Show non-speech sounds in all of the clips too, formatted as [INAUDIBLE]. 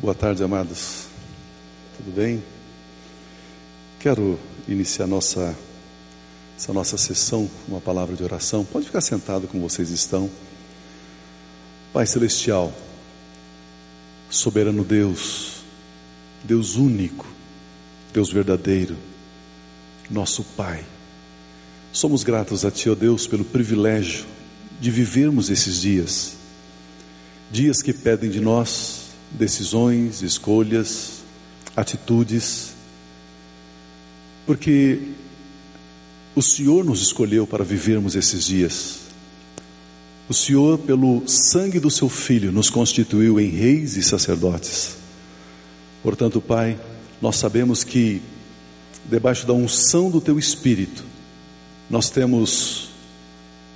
Boa tarde, amados. Tudo bem? Quero iniciar nossa essa nossa sessão com uma palavra de oração. Pode ficar sentado como vocês estão. Pai celestial, soberano Deus, Deus único, Deus verdadeiro, nosso Pai. Somos gratos a Ti, ó Deus, pelo privilégio de vivermos esses dias. Dias que pedem de nós decisões, escolhas, atitudes, porque o Senhor nos escolheu para vivermos esses dias. O Senhor, pelo sangue do seu Filho, nos constituiu em reis e sacerdotes. Portanto, Pai, nós sabemos que, debaixo da unção do Teu Espírito, nós temos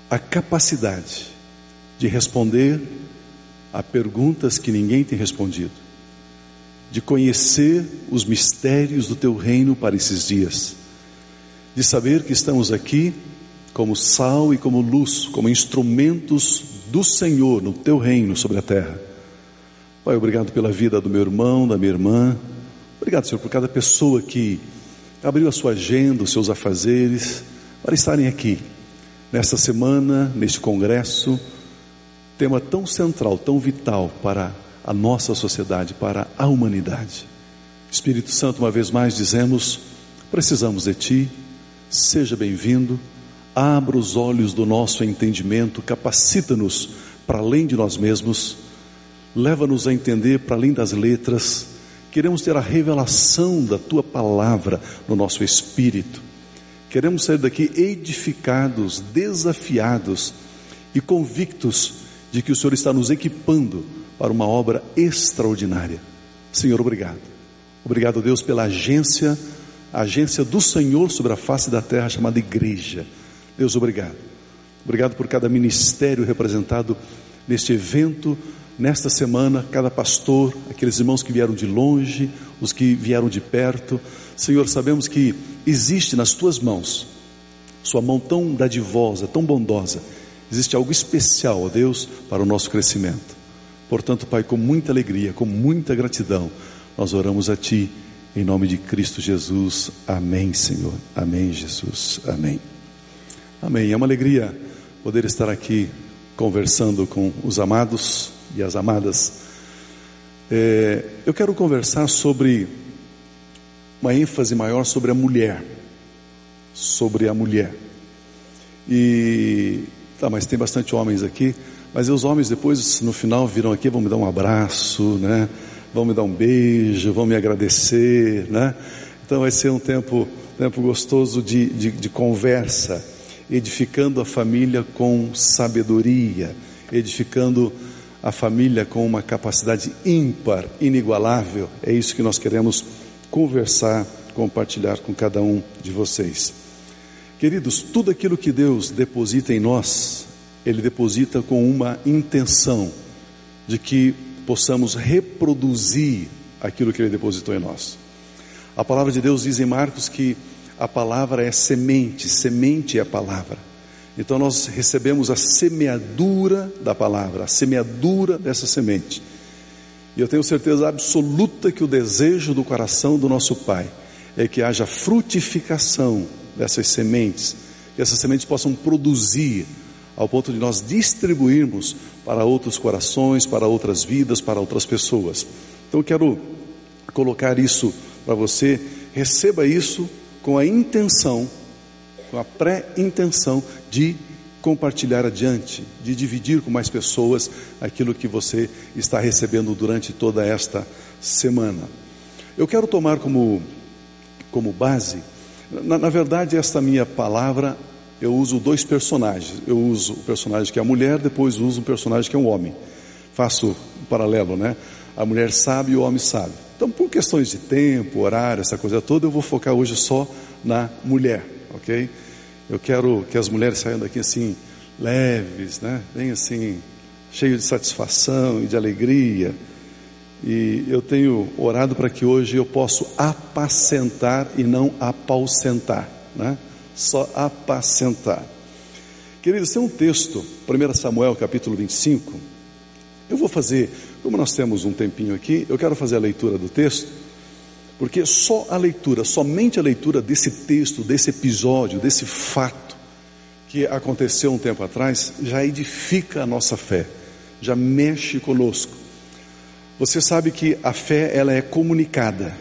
a capacidade de responder a perguntas que ninguém tem respondido, de conhecer os mistérios do teu reino para esses dias, de saber que estamos aqui como sal e como luz, como instrumentos do Senhor no teu reino sobre a terra. Pai, obrigado pela vida do meu irmão, da minha irmã. Obrigado, Senhor, por cada pessoa que abriu a sua agenda, os seus afazeres, para estarem aqui nesta semana, neste congresso tema tão central, tão vital para a nossa sociedade, para a humanidade. Espírito Santo, uma vez mais dizemos: precisamos de Ti, seja bem-vindo, abra os olhos do nosso entendimento, capacita-nos para além de nós mesmos, leva-nos a entender para além das letras, queremos ter a revelação da Tua palavra no nosso espírito, queremos sair daqui edificados, desafiados e convictos de que o Senhor está nos equipando para uma obra extraordinária. Senhor, obrigado. Obrigado, Deus, pela agência, a agência do Senhor sobre a face da terra chamada igreja. Deus, obrigado. Obrigado por cada ministério representado neste evento, nesta semana, cada pastor, aqueles irmãos que vieram de longe, os que vieram de perto. Senhor, sabemos que existe nas tuas mãos, sua mão tão dadivosa, tão bondosa, Existe algo especial, ó Deus, para o nosso crescimento. Portanto, Pai, com muita alegria, com muita gratidão, nós oramos a Ti, em nome de Cristo Jesus. Amém, Senhor. Amém, Jesus. Amém. Amém. É uma alegria poder estar aqui conversando com os amados e as amadas. É, eu quero conversar sobre uma ênfase maior sobre a mulher. Sobre a mulher. E Tá, mas tem bastante homens aqui. Mas os homens depois, no final, viram aqui, vão me dar um abraço, né? Vão me dar um beijo, vão me agradecer, né? Então vai ser um tempo, tempo gostoso de, de, de conversa, edificando a família com sabedoria, edificando a família com uma capacidade ímpar, inigualável. É isso que nós queremos conversar, compartilhar com cada um de vocês. Queridos, tudo aquilo que Deus deposita em nós, Ele deposita com uma intenção de que possamos reproduzir aquilo que Ele depositou em nós. A palavra de Deus diz em Marcos que a palavra é semente, semente é a palavra. Então nós recebemos a semeadura da palavra, a semeadura dessa semente. E eu tenho certeza absoluta que o desejo do coração do nosso Pai é que haja frutificação dessas sementes, que essas sementes possam produzir ao ponto de nós distribuirmos para outros corações, para outras vidas, para outras pessoas. Então eu quero colocar isso para você, receba isso com a intenção, com a pré-intenção de compartilhar adiante, de dividir com mais pessoas aquilo que você está recebendo durante toda esta semana. Eu quero tomar como, como base na, na verdade, esta minha palavra, eu uso dois personagens. Eu uso o personagem que é a mulher, depois uso o personagem que é um homem. Faço um paralelo, né? A mulher sabe e o homem sabe. Então, por questões de tempo, horário, essa coisa toda, eu vou focar hoje só na mulher, ok? Eu quero que as mulheres saiam daqui assim, leves, né? Bem assim, cheios de satisfação e de alegria e eu tenho orado para que hoje eu possa apacentar e não apausentar, né? só apacentar. Queridos, tem um texto, 1 Samuel capítulo 25. Eu vou fazer, como nós temos um tempinho aqui, eu quero fazer a leitura do texto, porque só a leitura, somente a leitura desse texto, desse episódio, desse fato que aconteceu um tempo atrás, já edifica a nossa fé, já mexe conosco. Você sabe que a fé ela é comunicada.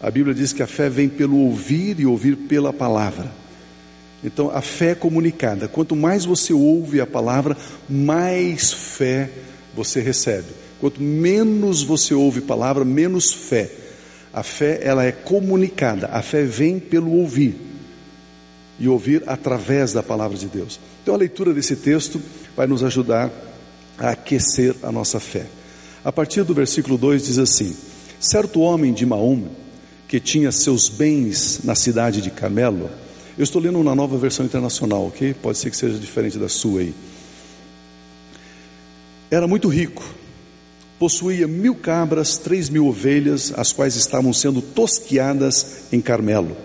A Bíblia diz que a fé vem pelo ouvir e ouvir pela palavra. Então a fé é comunicada. Quanto mais você ouve a palavra, mais fé você recebe. Quanto menos você ouve palavra, menos fé. A fé ela é comunicada. A fé vem pelo ouvir e ouvir através da palavra de Deus. Então a leitura desse texto vai nos ajudar a aquecer a nossa fé. A partir do versículo 2 diz assim: Certo homem de Maom, que tinha seus bens na cidade de Carmelo, eu estou lendo uma nova versão internacional, ok? Pode ser que seja diferente da sua aí. Era muito rico, possuía mil cabras, três mil ovelhas, as quais estavam sendo tosquiadas em Carmelo.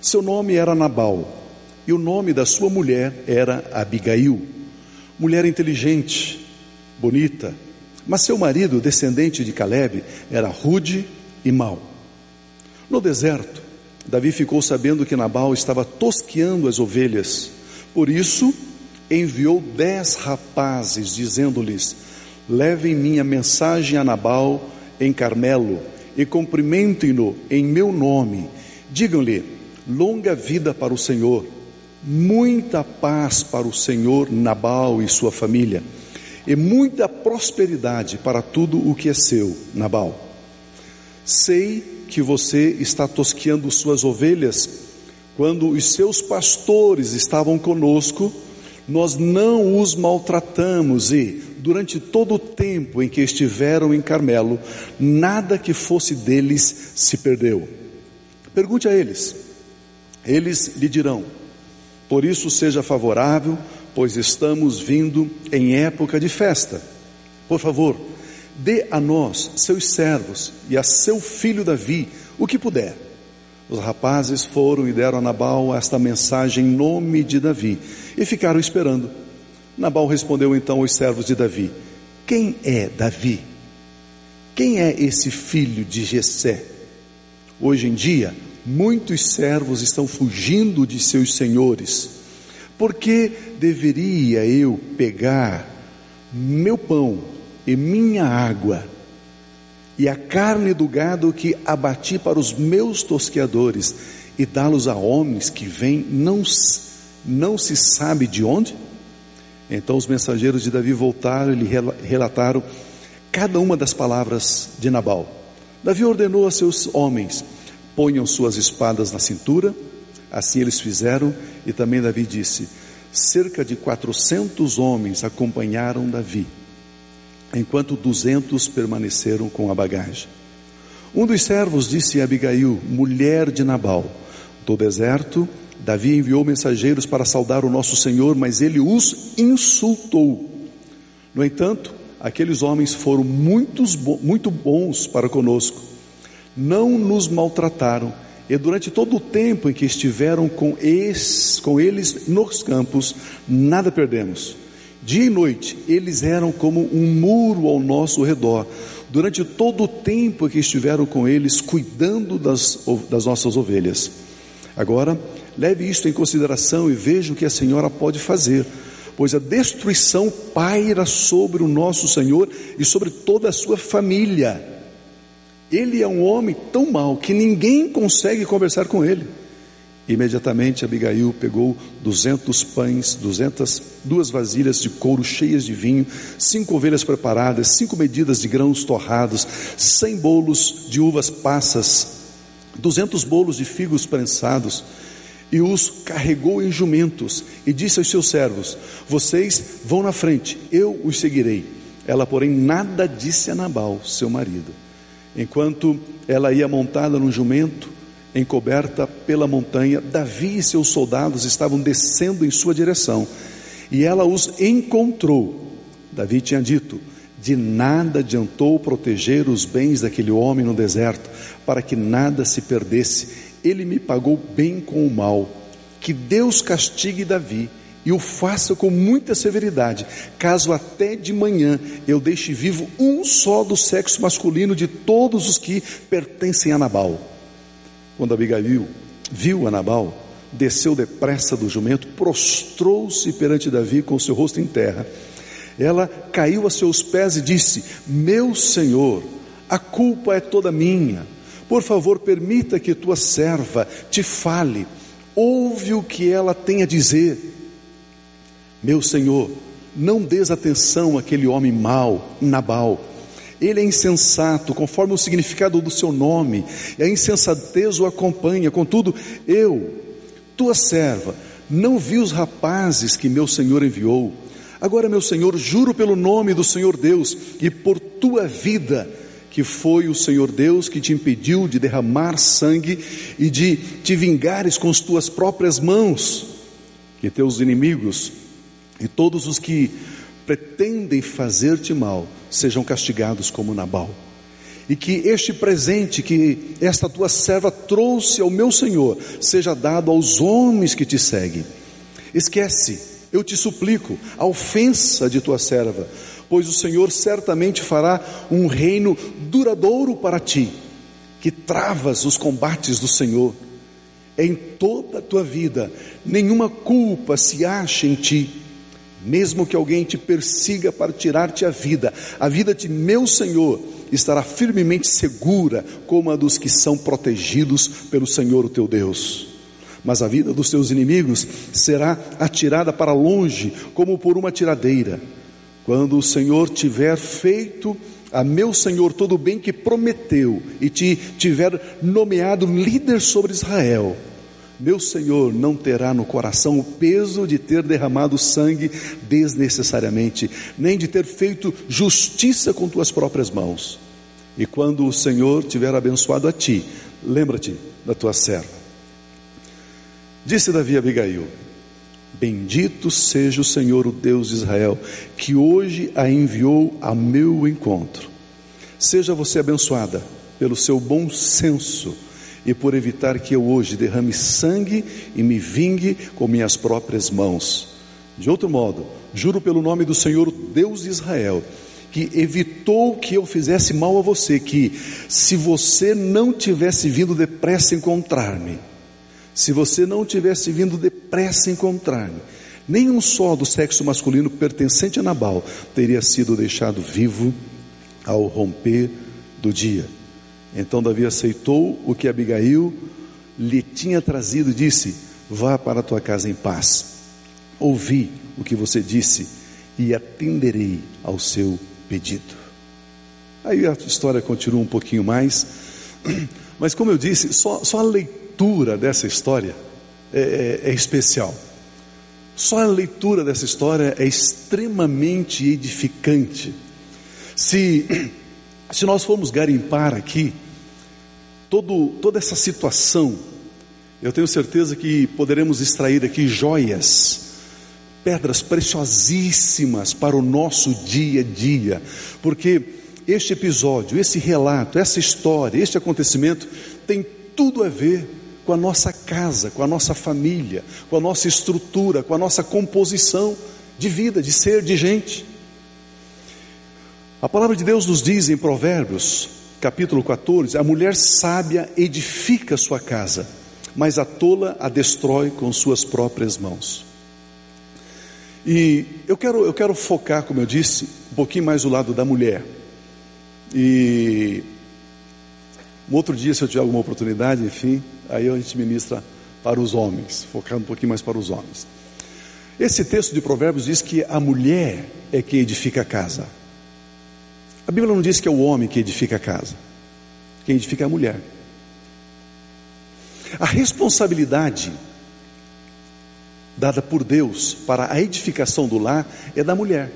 Seu nome era Nabal, e o nome da sua mulher era Abigail, mulher inteligente, bonita, mas seu marido, descendente de Caleb, era rude e mau. No deserto, Davi ficou sabendo que Nabal estava tosqueando as ovelhas. Por isso, enviou dez rapazes, dizendo-lhes: Levem minha mensagem a Nabal em Carmelo e cumprimentem-no em meu nome. Digam-lhe: longa vida para o Senhor, muita paz para o Senhor Nabal e sua família e muita prosperidade para tudo o que é seu, Nabal. Sei que você está tosqueando suas ovelhas, quando os seus pastores estavam conosco, nós não os maltratamos e, durante todo o tempo em que estiveram em Carmelo, nada que fosse deles se perdeu. Pergunte a eles, eles lhe dirão: por isso seja favorável pois estamos vindo em época de festa. Por favor, dê a nós, seus servos, e a seu filho Davi, o que puder. Os rapazes foram e deram a Nabal esta mensagem em nome de Davi e ficaram esperando. Nabal respondeu então aos servos de Davi: Quem é Davi? Quem é esse filho de Jessé? Hoje em dia, muitos servos estão fugindo de seus senhores por que deveria eu pegar meu pão e minha água e a carne do gado que abati para os meus tosqueadores e dá-los a homens que vêm, não, não se sabe de onde? Então os mensageiros de Davi voltaram e lhe relataram cada uma das palavras de Nabal. Davi ordenou a seus homens: ponham suas espadas na cintura Assim eles fizeram, e também Davi disse: cerca de 400 homens acompanharam Davi, enquanto 200 permaneceram com a bagagem. Um dos servos disse a Abigail, mulher de Nabal: Do deserto, Davi enviou mensageiros para saudar o nosso Senhor, mas ele os insultou. No entanto, aqueles homens foram muitos, muito bons para conosco, não nos maltrataram e durante todo o tempo em que estiveram com, eles, com eles nos campos, nada perdemos. Dia e noite, eles eram como um muro ao nosso redor. Durante todo o tempo em que estiveram com eles, cuidando das, das nossas ovelhas. Agora, leve isto em consideração e veja o que a senhora pode fazer, pois a destruição paira sobre o nosso Senhor e sobre toda a sua família. Ele é um homem tão mau que ninguém consegue conversar com ele. Imediatamente Abigail pegou duzentos pães, duzentas duas vasilhas de couro cheias de vinho, cinco ovelhas preparadas, cinco medidas de grãos torrados, cem bolos de uvas passas, duzentos bolos de figos prensados, e os carregou em jumentos e disse aos seus servos: Vocês vão na frente, eu os seguirei. Ela, porém, nada disse a Nabal, seu marido. Enquanto ela ia montada num jumento, encoberta pela montanha, Davi e seus soldados estavam descendo em sua direção, e ela os encontrou. Davi tinha dito: De nada adiantou proteger os bens daquele homem no deserto, para que nada se perdesse. Ele me pagou bem com o mal. que Deus castigue Davi e o faça com muita severidade, caso até de manhã eu deixe vivo um só do sexo masculino de todos os que pertencem a Nabal. Quando Abigail viu a Nabal, desceu depressa do jumento, prostrou-se perante Davi com seu rosto em terra. Ela caiu a seus pés e disse: Meu senhor, a culpa é toda minha. Por favor, permita que tua serva te fale. Ouve o que ela tem a dizer. Meu Senhor, não des atenção àquele homem mau, Nabal. Ele é insensato, conforme o significado do seu nome, e a insensatez o acompanha. Contudo, eu, tua serva, não vi os rapazes que meu Senhor enviou. Agora, meu Senhor, juro pelo nome do Senhor Deus e por tua vida, que foi o Senhor Deus que te impediu de derramar sangue e de te vingares com as tuas próprias mãos, que teus inimigos e todos os que pretendem fazer-te mal sejam castigados como Nabal. E que este presente que esta tua serva trouxe ao meu Senhor seja dado aos homens que te seguem. Esquece, eu te suplico, a ofensa de tua serva, pois o Senhor certamente fará um reino duradouro para ti, que travas os combates do Senhor. Em toda a tua vida, nenhuma culpa se acha em ti mesmo que alguém te persiga para tirar-te a vida, a vida de meu Senhor estará firmemente segura, como a dos que são protegidos pelo Senhor, o teu Deus. Mas a vida dos teus inimigos será atirada para longe, como por uma tiradeira. Quando o Senhor tiver feito a meu Senhor todo o bem que prometeu e te tiver nomeado líder sobre Israel, meu Senhor não terá no coração o peso de ter derramado sangue desnecessariamente, nem de ter feito justiça com tuas próprias mãos. E quando o Senhor tiver abençoado a ti, lembra-te da tua serva. Disse Davi a Abigail: Bendito seja o Senhor, o Deus de Israel, que hoje a enviou a meu encontro. Seja você abençoada pelo seu bom senso e por evitar que eu hoje derrame sangue e me vingue com minhas próprias mãos. De outro modo, juro pelo nome do Senhor Deus de Israel, que evitou que eu fizesse mal a você, que se você não tivesse vindo depressa encontrar-me, se você não tivesse vindo depressa encontrar-me, nenhum só do sexo masculino pertencente a Nabal teria sido deixado vivo ao romper do dia. Então Davi aceitou o que Abigail lhe tinha trazido e disse: Vá para a tua casa em paz. Ouvi o que você disse e atenderei ao seu pedido. Aí a história continua um pouquinho mais, [CLEARS THROAT] mas como eu disse, só, só a leitura dessa história é, é, é especial. Só a leitura dessa história é extremamente edificante. Se, [CLEARS THROAT] se nós formos garimpar aqui, todo, toda essa situação, eu tenho certeza que poderemos extrair aqui joias, pedras preciosíssimas para o nosso dia a dia, porque este episódio, esse relato, essa história, este acontecimento tem tudo a ver com a nossa casa, com a nossa família, com a nossa estrutura, com a nossa composição de vida, de ser, de gente. A palavra de Deus nos diz em Provérbios, capítulo 14, a mulher sábia edifica sua casa, mas a tola a destrói com suas próprias mãos. E eu quero, eu quero focar, como eu disse, um pouquinho mais o lado da mulher. E um outro dia, se eu tiver alguma oportunidade, enfim, aí a gente ministra para os homens, focar um pouquinho mais para os homens. Esse texto de Provérbios diz que a mulher é que edifica a casa. A Bíblia não diz que é o homem que edifica a casa, quem edifica é a mulher. A responsabilidade dada por Deus para a edificação do lar é da mulher.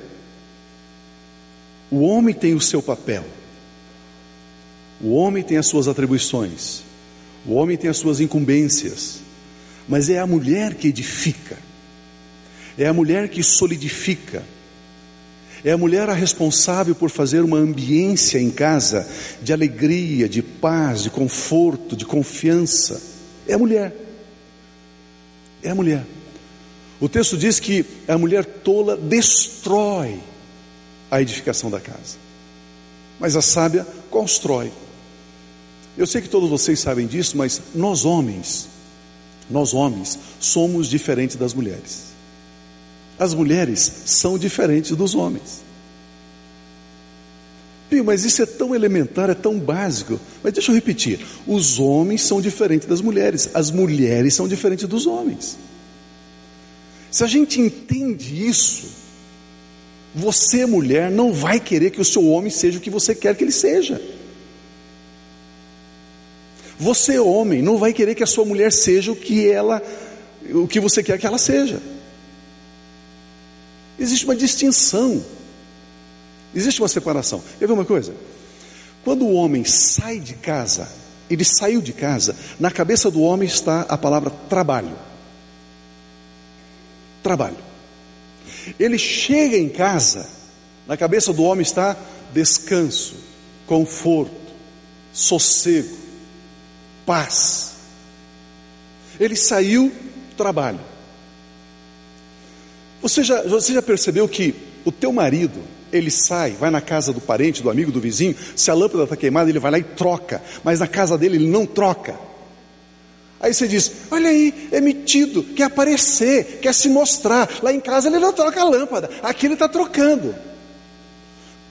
O homem tem o seu papel, o homem tem as suas atribuições, o homem tem as suas incumbências, mas é a mulher que edifica, é a mulher que solidifica, é a mulher a responsável por fazer uma ambiência em casa de alegria, de paz, de conforto, de confiança. É a mulher. É a mulher. O texto diz que a mulher tola destrói a edificação da casa, mas a sábia constrói. Eu sei que todos vocês sabem disso, mas nós homens, nós homens, somos diferentes das mulheres. As mulheres são diferentes dos homens. Pio, mas isso é tão elementar, é tão básico. Mas deixa eu repetir: os homens são diferentes das mulheres, as mulheres são diferentes dos homens. Se a gente entende isso, você, mulher, não vai querer que o seu homem seja o que você quer que ele seja. Você, homem, não vai querer que a sua mulher seja o que ela, o que você quer que ela seja. Existe uma distinção. Existe uma separação. Quer ver uma coisa? Quando o homem sai de casa, ele saiu de casa, na cabeça do homem está a palavra trabalho. Trabalho. Ele chega em casa, na cabeça do homem está descanso, conforto, sossego, paz. Ele saiu trabalho. Você já, você já percebeu que o teu marido, ele sai, vai na casa do parente, do amigo, do vizinho, se a lâmpada está queimada, ele vai lá e troca, mas na casa dele ele não troca. Aí você diz: Olha aí, é metido, quer aparecer, quer se mostrar. Lá em casa ele não troca a lâmpada, aqui ele está trocando.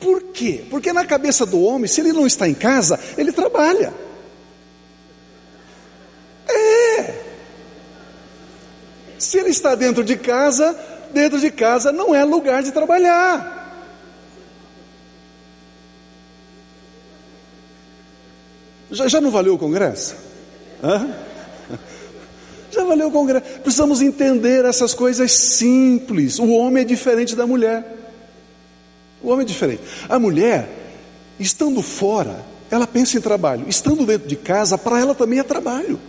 Por quê? Porque na cabeça do homem, se ele não está em casa, ele trabalha. Se ele está dentro de casa, dentro de casa não é lugar de trabalhar. Já, já não valeu o congresso? Hã? [LAUGHS] Já valeu o congresso. Precisamos entender essas coisas simples. O homem é diferente da mulher. O homem é diferente. A mulher, estando fora, ela pensa em trabalho. Estando dentro de casa, para ela também é trabalho.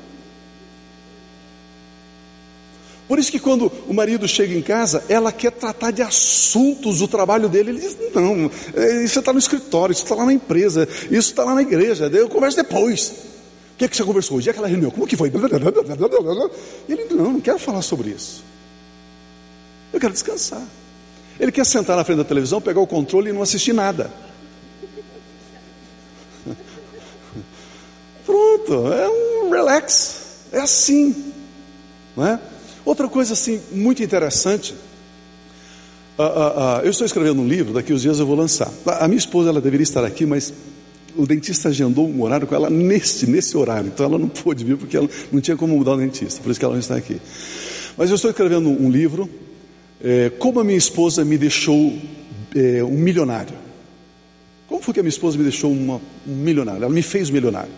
Por isso que quando o marido chega em casa, ela quer tratar de assuntos do trabalho dele. Ele diz: Não, é, isso está no escritório, isso está lá na empresa, isso está lá na igreja, eu converso depois. O que é que você conversou hoje? E aquela reunião? Como que foi? Ele: Não, não quero falar sobre isso. Eu quero descansar. Ele quer sentar na frente da televisão, pegar o controle e não assistir nada. [LAUGHS] Pronto, é um relax. É assim. Não é? Outra coisa assim muito interessante, uh, uh, uh, eu estou escrevendo um livro, daqui uns dias eu vou lançar. A, a minha esposa ela deveria estar aqui, mas o dentista agendou um horário com ela neste, nesse horário, então ela não pôde vir porque ela não tinha como mudar o dentista, por isso que ela não está aqui. Mas eu estou escrevendo um livro, é, como a minha esposa me deixou é, um milionário. Como foi que a minha esposa me deixou uma, um milionário? Ela me fez milionário.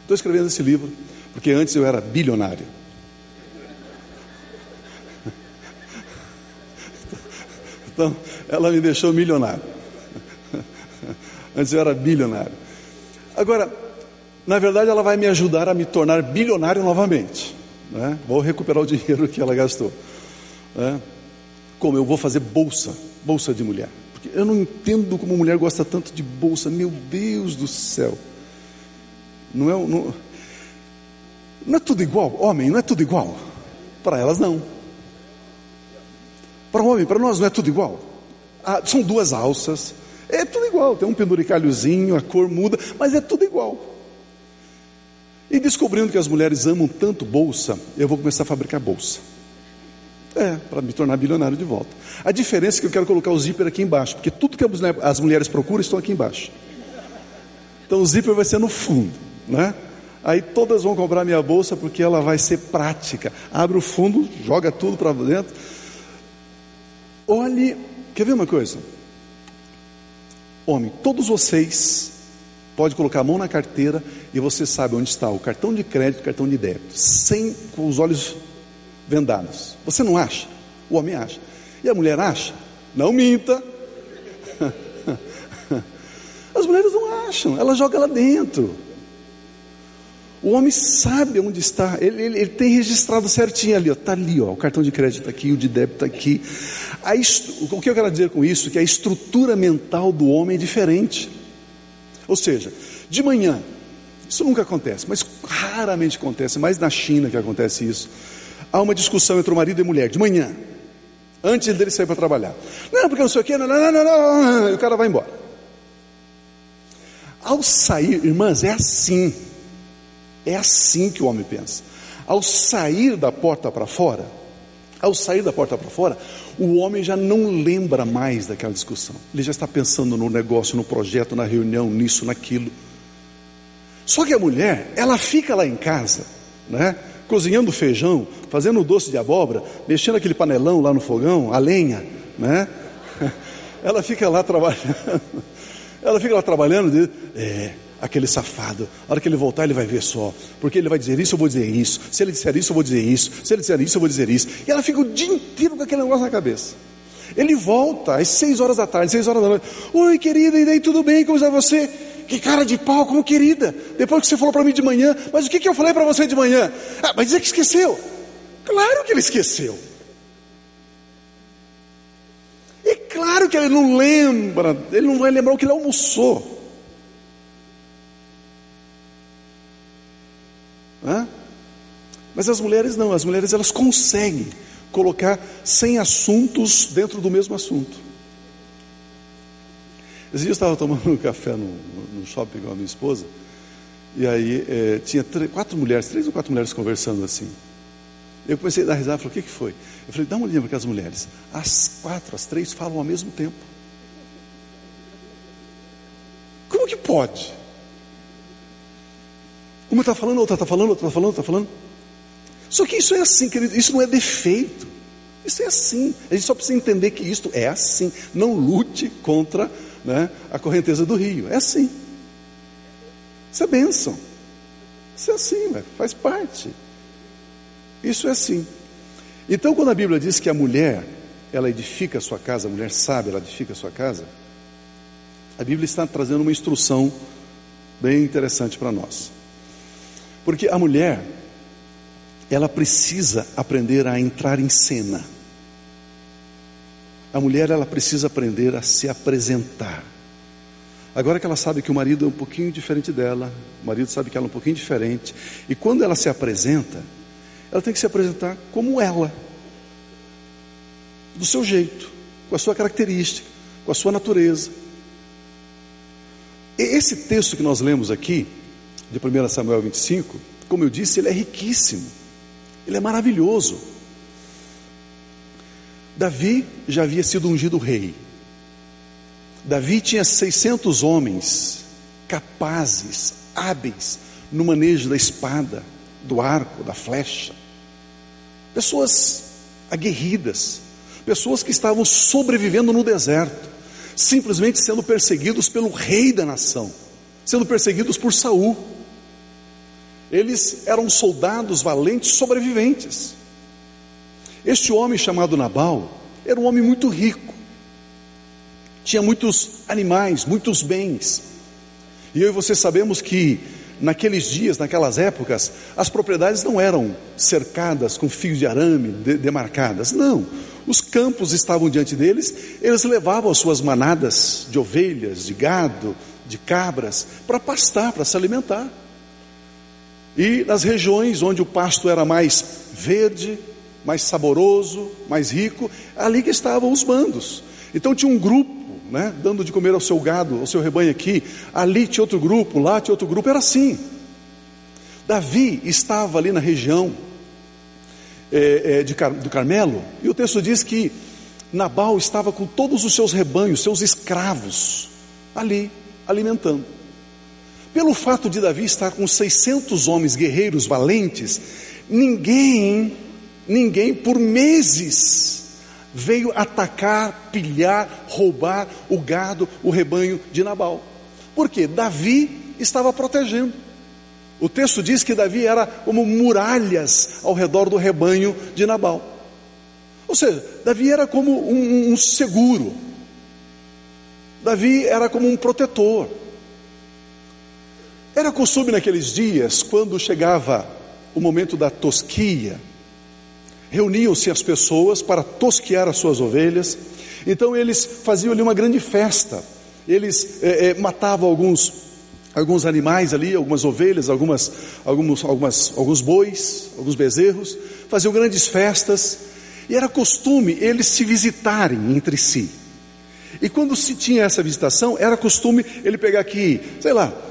Estou escrevendo esse livro, porque antes eu era bilionário. Então, ela me deixou milionário. Antes eu era bilionário. Agora, na verdade, ela vai me ajudar a me tornar bilionário novamente. Né? Vou recuperar o dinheiro que ela gastou. Né? Como eu vou fazer bolsa, bolsa de mulher. Porque eu não entendo como mulher gosta tanto de bolsa. Meu Deus do céu. Não é, não, não é tudo igual? Homem, não é tudo igual? Para elas, não. Para o homem, para nós não é tudo igual. Ah, são duas alças, é tudo igual. Tem um penduricalhozinho, a cor muda, mas é tudo igual. E descobrindo que as mulheres amam tanto bolsa, eu vou começar a fabricar bolsa. É, para me tornar bilionário de volta. A diferença é que eu quero colocar o zíper aqui embaixo, porque tudo que as mulheres procuram estão aqui embaixo. Então o zíper vai ser no fundo, né? Aí todas vão comprar minha bolsa porque ela vai ser prática. Abre o fundo, joga tudo para dentro Olhe, quer ver uma coisa? Homem, todos vocês pode colocar a mão na carteira e você sabe onde está o cartão de crédito, o cartão de débito, sem com os olhos vendados. Você não acha? O homem acha. E a mulher acha? Não minta. [LAUGHS] As mulheres não acham, ela joga lá dentro. O homem sabe onde está, ele, ele, ele tem registrado certinho ali, está ali, ó, o cartão de crédito está aqui, o de débito está aqui. A, o que eu quero dizer com isso? Que a estrutura mental do homem é diferente. Ou seja, de manhã, isso nunca acontece, mas raramente acontece, mais na China que acontece isso. Há uma discussão entre o marido e a mulher, de manhã, antes dele sair para trabalhar. Não, porque não sei o quê, não, não, não, não, e o cara vai embora. Ao sair, irmãs, é assim. É assim que o homem pensa. Ao sair da porta para fora, ao sair da porta para fora, o homem já não lembra mais daquela discussão. Ele já está pensando no negócio, no projeto, na reunião, nisso, naquilo. Só que a mulher, ela fica lá em casa, né? Cozinhando feijão, fazendo doce de abóbora, mexendo aquele panelão lá no fogão, a lenha, né? [LAUGHS] Ela fica lá trabalhando. [LAUGHS] Ela fica lá trabalhando, é, aquele safado. A hora que ele voltar, ele vai ver só. Porque ele vai dizer isso, eu vou dizer isso. Se ele disser isso, eu vou dizer isso. Se ele disser isso, eu vou dizer isso. E ela fica o dia inteiro com aquele negócio na cabeça. Ele volta às seis horas da tarde, seis horas da noite. Oi, querida, e daí tudo bem? Como está você? Que cara de pau, como querida. Depois que você falou para mim de manhã, mas o que, que eu falei para você de manhã? Ah, mas dizer que esqueceu. Claro que ele esqueceu. É claro que ele não lembra, ele não vai lembrar o que ele almoçou. Hã? Mas as mulheres não, as mulheres elas conseguem colocar 100 assuntos dentro do mesmo assunto. Esse dia eu estava tomando [LAUGHS] um café no, no shopping com a minha esposa, e aí é, tinha três, quatro mulheres, três ou quatro mulheres conversando assim. Eu comecei a dar risada, falei, o que, que foi? Eu falei, dá uma olhada para aquelas mulheres. As quatro, as três falam ao mesmo tempo. Como que pode? Uma está falando, outra está falando, outra está falando, outra está falando. Só que isso é assim, querido, isso não é defeito. Isso é assim. A gente só precisa entender que isto é assim. Não lute contra né, a correnteza do rio. É assim. Isso é bênção. Isso é assim, faz parte. Isso é assim. Então, quando a Bíblia diz que a mulher, ela edifica a sua casa, a mulher sabe, ela edifica a sua casa, a Bíblia está trazendo uma instrução bem interessante para nós. Porque a mulher, ela precisa aprender a entrar em cena. A mulher, ela precisa aprender a se apresentar. Agora que ela sabe que o marido é um pouquinho diferente dela, o marido sabe que ela é um pouquinho diferente, e quando ela se apresenta, ela tem que se apresentar como ela, do seu jeito, com a sua característica, com a sua natureza. E esse texto que nós lemos aqui, de 1 Samuel 25, como eu disse, ele é riquíssimo, ele é maravilhoso. Davi já havia sido ungido rei. Davi tinha 600 homens capazes, hábeis no manejo da espada, do arco, da flecha. Pessoas aguerridas, pessoas que estavam sobrevivendo no deserto, simplesmente sendo perseguidos pelo rei da nação, sendo perseguidos por Saul. Eles eram soldados valentes sobreviventes. Este homem chamado Nabal era um homem muito rico, tinha muitos animais, muitos bens. E eu e você sabemos que naqueles dias, naquelas épocas, as propriedades não eram cercadas com fios de arame demarcadas, não. Os campos estavam diante deles, eles levavam as suas manadas de ovelhas, de gado, de cabras, para pastar, para se alimentar. E nas regiões onde o pasto era mais verde, mais saboroso, mais rico, ali que estavam os bandos. Então tinha um grupo, né, dando de comer ao seu gado, ao seu rebanho aqui, ali tinha outro grupo, lá tinha outro grupo, era assim. Davi estava ali na região é, é, de do Carmelo, e o texto diz que Nabal estava com todos os seus rebanhos, seus escravos, ali, alimentando. Pelo fato de Davi estar com 600 homens guerreiros valentes, ninguém, ninguém por meses veio atacar, pilhar, roubar o gado, o rebanho de Nabal. Porque Davi estava protegendo. O texto diz que Davi era como muralhas ao redor do rebanho de Nabal. Ou seja, Davi era como um, um seguro. Davi era como um protetor. Era costume naqueles dias, quando chegava o momento da tosquia, reuniam-se as pessoas para tosquear as suas ovelhas, então eles faziam ali uma grande festa, eles é, é, matavam alguns, alguns animais ali, algumas ovelhas, algumas, alguns, algumas, alguns bois, alguns bezerros, faziam grandes festas, e era costume eles se visitarem entre si. E quando se tinha essa visitação, era costume ele pegar aqui, sei lá,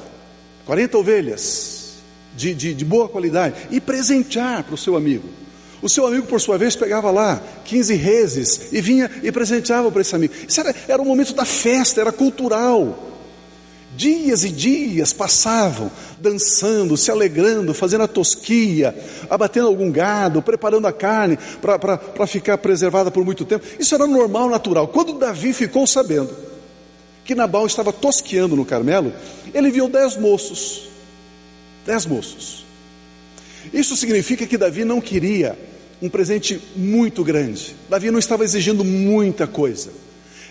40 ovelhas de, de, de boa qualidade e presentear para o seu amigo. O seu amigo, por sua vez, pegava lá 15 reses e vinha e presenteava para esse amigo. Isso era, era o momento da festa, era cultural. Dias e dias passavam dançando, se alegrando, fazendo a tosquia, abatendo algum gado, preparando a carne para ficar preservada por muito tempo. Isso era normal, natural. Quando Davi ficou sabendo que Nabal estava tosqueando no Carmelo, ele viu dez moços. Dez moços. Isso significa que Davi não queria um presente muito grande. Davi não estava exigindo muita coisa.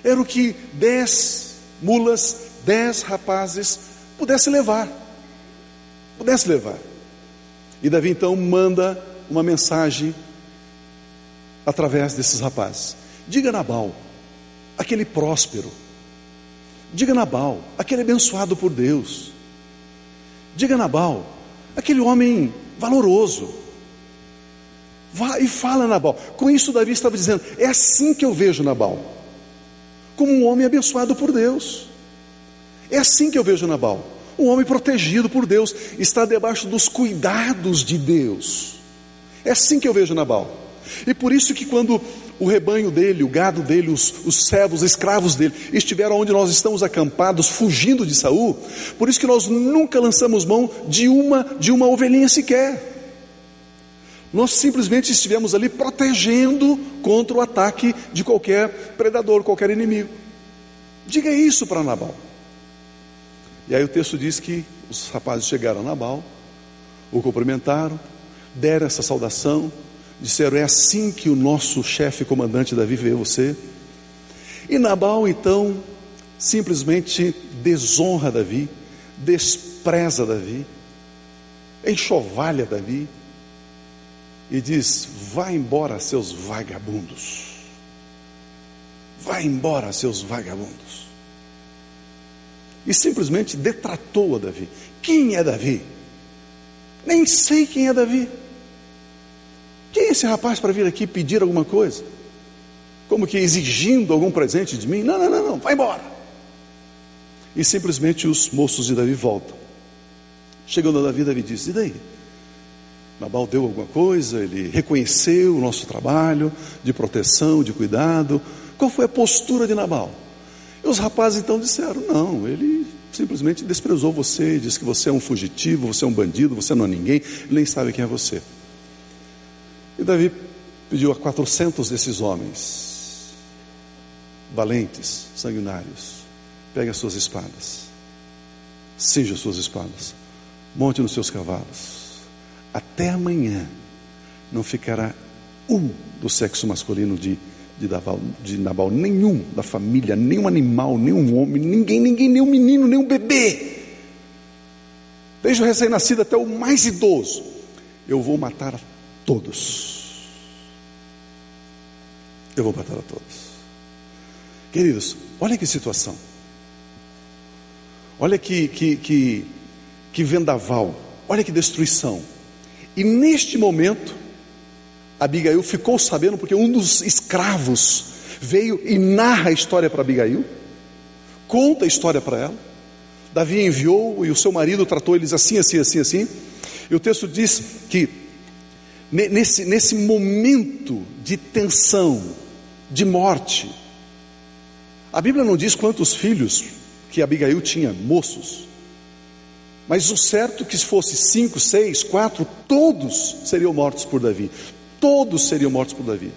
Era o que dez mulas dez rapazes pudesse levar. Pudesse levar. E Davi então manda uma mensagem através desses rapazes. Diga Nabal, aquele próspero. Diga Nabal, aquele abençoado por Deus. Diga Nabal, aquele homem valoroso. Vá e fala Nabal. Com isso Davi estava dizendo: é assim que eu vejo Nabal, como um homem abençoado por Deus. É assim que eu vejo Nabal. Um homem protegido por Deus, está debaixo dos cuidados de Deus. É assim que eu vejo Nabal. E por isso que quando o rebanho dele, o gado dele, os, os servos, os escravos dele, estiveram onde nós estamos acampados, fugindo de Saul, por isso que nós nunca lançamos mão de uma de uma ovelhinha sequer. Nós simplesmente estivemos ali protegendo contra o ataque de qualquer predador, qualquer inimigo. Diga isso para Nabal. E aí o texto diz que os rapazes chegaram a Nabal, o cumprimentaram, deram essa saudação, disseram: É assim que o nosso chefe comandante Davi vê você. E Nabal então simplesmente desonra Davi, despreza Davi, enxovalha Davi e diz: Vá embora, seus vagabundos. Vá embora, seus vagabundos e simplesmente detratou a Davi. Quem é Davi? Nem sei quem é Davi. Quem é esse rapaz para vir aqui pedir alguma coisa? Como que exigindo algum presente de mim? Não, não, não, não, vai embora. E simplesmente os moços de Davi voltam. Chegando a Davi, Davi diz: E daí? Nabal deu alguma coisa, ele reconheceu o nosso trabalho de proteção, de cuidado. Qual foi a postura de Nabal? E os rapazes então disseram: Não, ele simplesmente desprezou você, disse que você é um fugitivo, você é um bandido, você não é ninguém, ele nem sabe quem é você. E Davi pediu a 400 desses homens, valentes, sanguinários: pegue as suas espadas, cinja as suas espadas, monte nos seus cavalos, até amanhã não ficará um do sexo masculino de de Nabal, de Nabal, nenhum da família, nenhum animal, nenhum homem, ninguém, ninguém, nenhum menino, nenhum bebê, desde o recém-nascido até o mais idoso, eu vou matar a todos. Eu vou matar a todos. Queridos, olha que situação. Olha que, que, que, que vendaval. Olha que destruição. E neste momento, Abigail ficou sabendo porque um dos escravos veio e narra a história para Abigail, conta a história para ela. Davi enviou e o seu marido tratou eles assim, assim, assim, assim. E o texto diz que nesse, nesse momento de tensão, de morte, a Bíblia não diz quantos filhos que Abigail tinha, moços. Mas o certo é que se fosse cinco, seis, quatro, todos seriam mortos por Davi todos seriam mortos por Davi.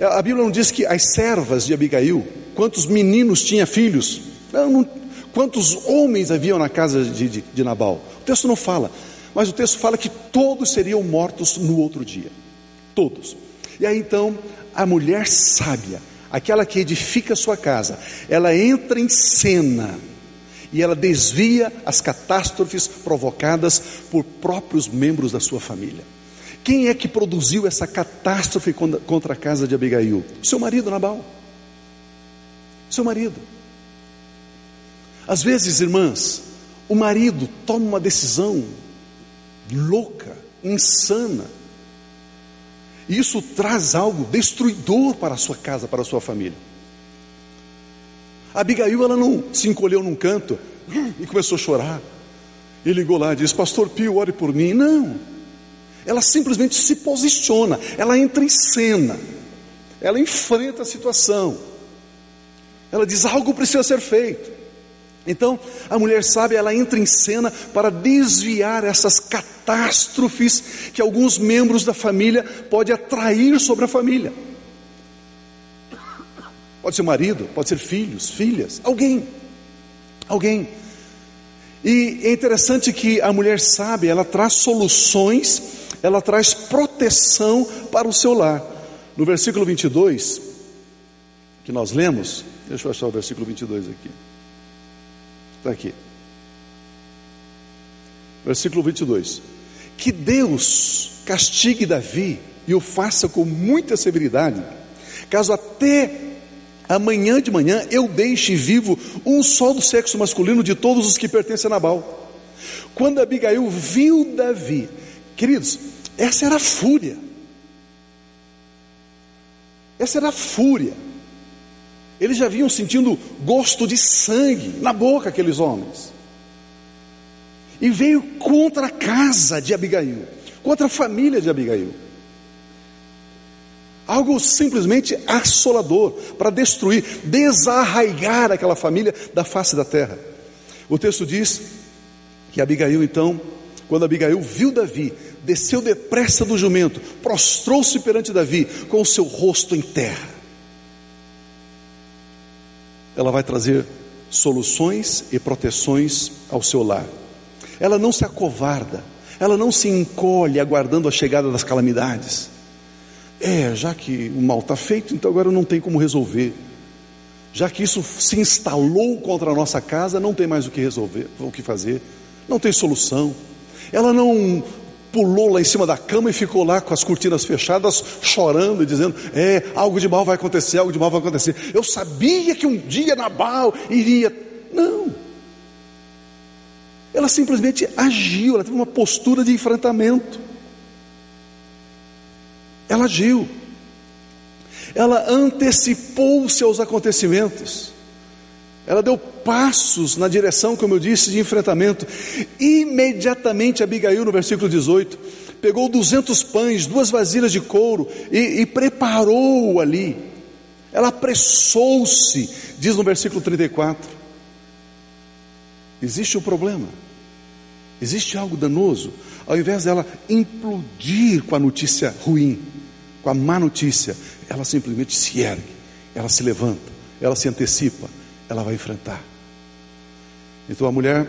A Bíblia não diz que as servas de Abigail, quantos meninos tinha filhos, não, não, quantos homens haviam na casa de, de, de Nabal. O texto não fala, mas o texto fala que todos seriam mortos no outro dia. Todos. E aí então, a mulher sábia, aquela que edifica a sua casa, ela entra em cena e ela desvia as catástrofes provocadas por próprios membros da sua família. Quem é que produziu essa catástrofe contra a casa de Abigail? Seu marido Nabal. Seu marido. Às vezes, irmãs, o marido toma uma decisão louca, insana, E isso traz algo destruidor para a sua casa, para a sua família. Abigail, ela não se encolheu num canto e começou a chorar. E ligou lá e disse: Pastor Pio, ore por mim. Não. Ela simplesmente se posiciona, ela entra em cena, ela enfrenta a situação. Ela diz: algo precisa ser feito. Então, a mulher sábia, ela entra em cena para desviar essas catástrofes que alguns membros da família podem atrair sobre a família. Pode ser marido, pode ser filhos, filhas, alguém. Alguém. E é interessante que a mulher sábia, ela traz soluções, ela traz proteção para o seu lar. No versículo 22, que nós lemos, deixa eu achar o versículo 22 aqui. Está aqui. Versículo 22. Que Deus castigue Davi e o faça com muita severidade, caso até amanhã de manhã eu deixe vivo um só do sexo masculino de todos os que pertencem a Nabal. Quando Abigail viu Davi, queridos, essa era a fúria. Essa era a fúria. Eles já vinham sentindo gosto de sangue na boca, aqueles homens. E veio contra a casa de Abigail, contra a família de Abigail. Algo simplesmente assolador para destruir, desarraigar aquela família da face da terra. O texto diz que Abigail, então, quando Abigail viu Davi, desceu depressa do jumento, prostrou-se perante Davi com o seu rosto em terra ela vai trazer soluções e proteções ao seu lar. Ela não se acovarda, ela não se encolhe aguardando a chegada das calamidades. É, já que o mal está feito, então agora não tem como resolver. Já que isso se instalou contra a nossa casa, não tem mais o que resolver, o que fazer, não tem solução. Ela não pulou lá em cima da cama e ficou lá com as cortinas fechadas, chorando e dizendo: É, algo de mal vai acontecer, algo de mal vai acontecer. Eu sabia que um dia Nabal iria. Não. Ela simplesmente agiu, ela teve uma postura de enfrentamento. Ela agiu. Ela antecipou-se aos acontecimentos. Ela deu passos na direção, como eu disse, de enfrentamento. Imediatamente Abigail, no versículo 18, pegou 200 pães, duas vasilhas de couro e, e preparou ali. Ela apressou-se, diz no versículo 34. Existe um problema, existe algo danoso. Ao invés dela implodir com a notícia ruim, com a má notícia, ela simplesmente se ergue, ela se levanta, ela se antecipa, ela vai enfrentar. Então a mulher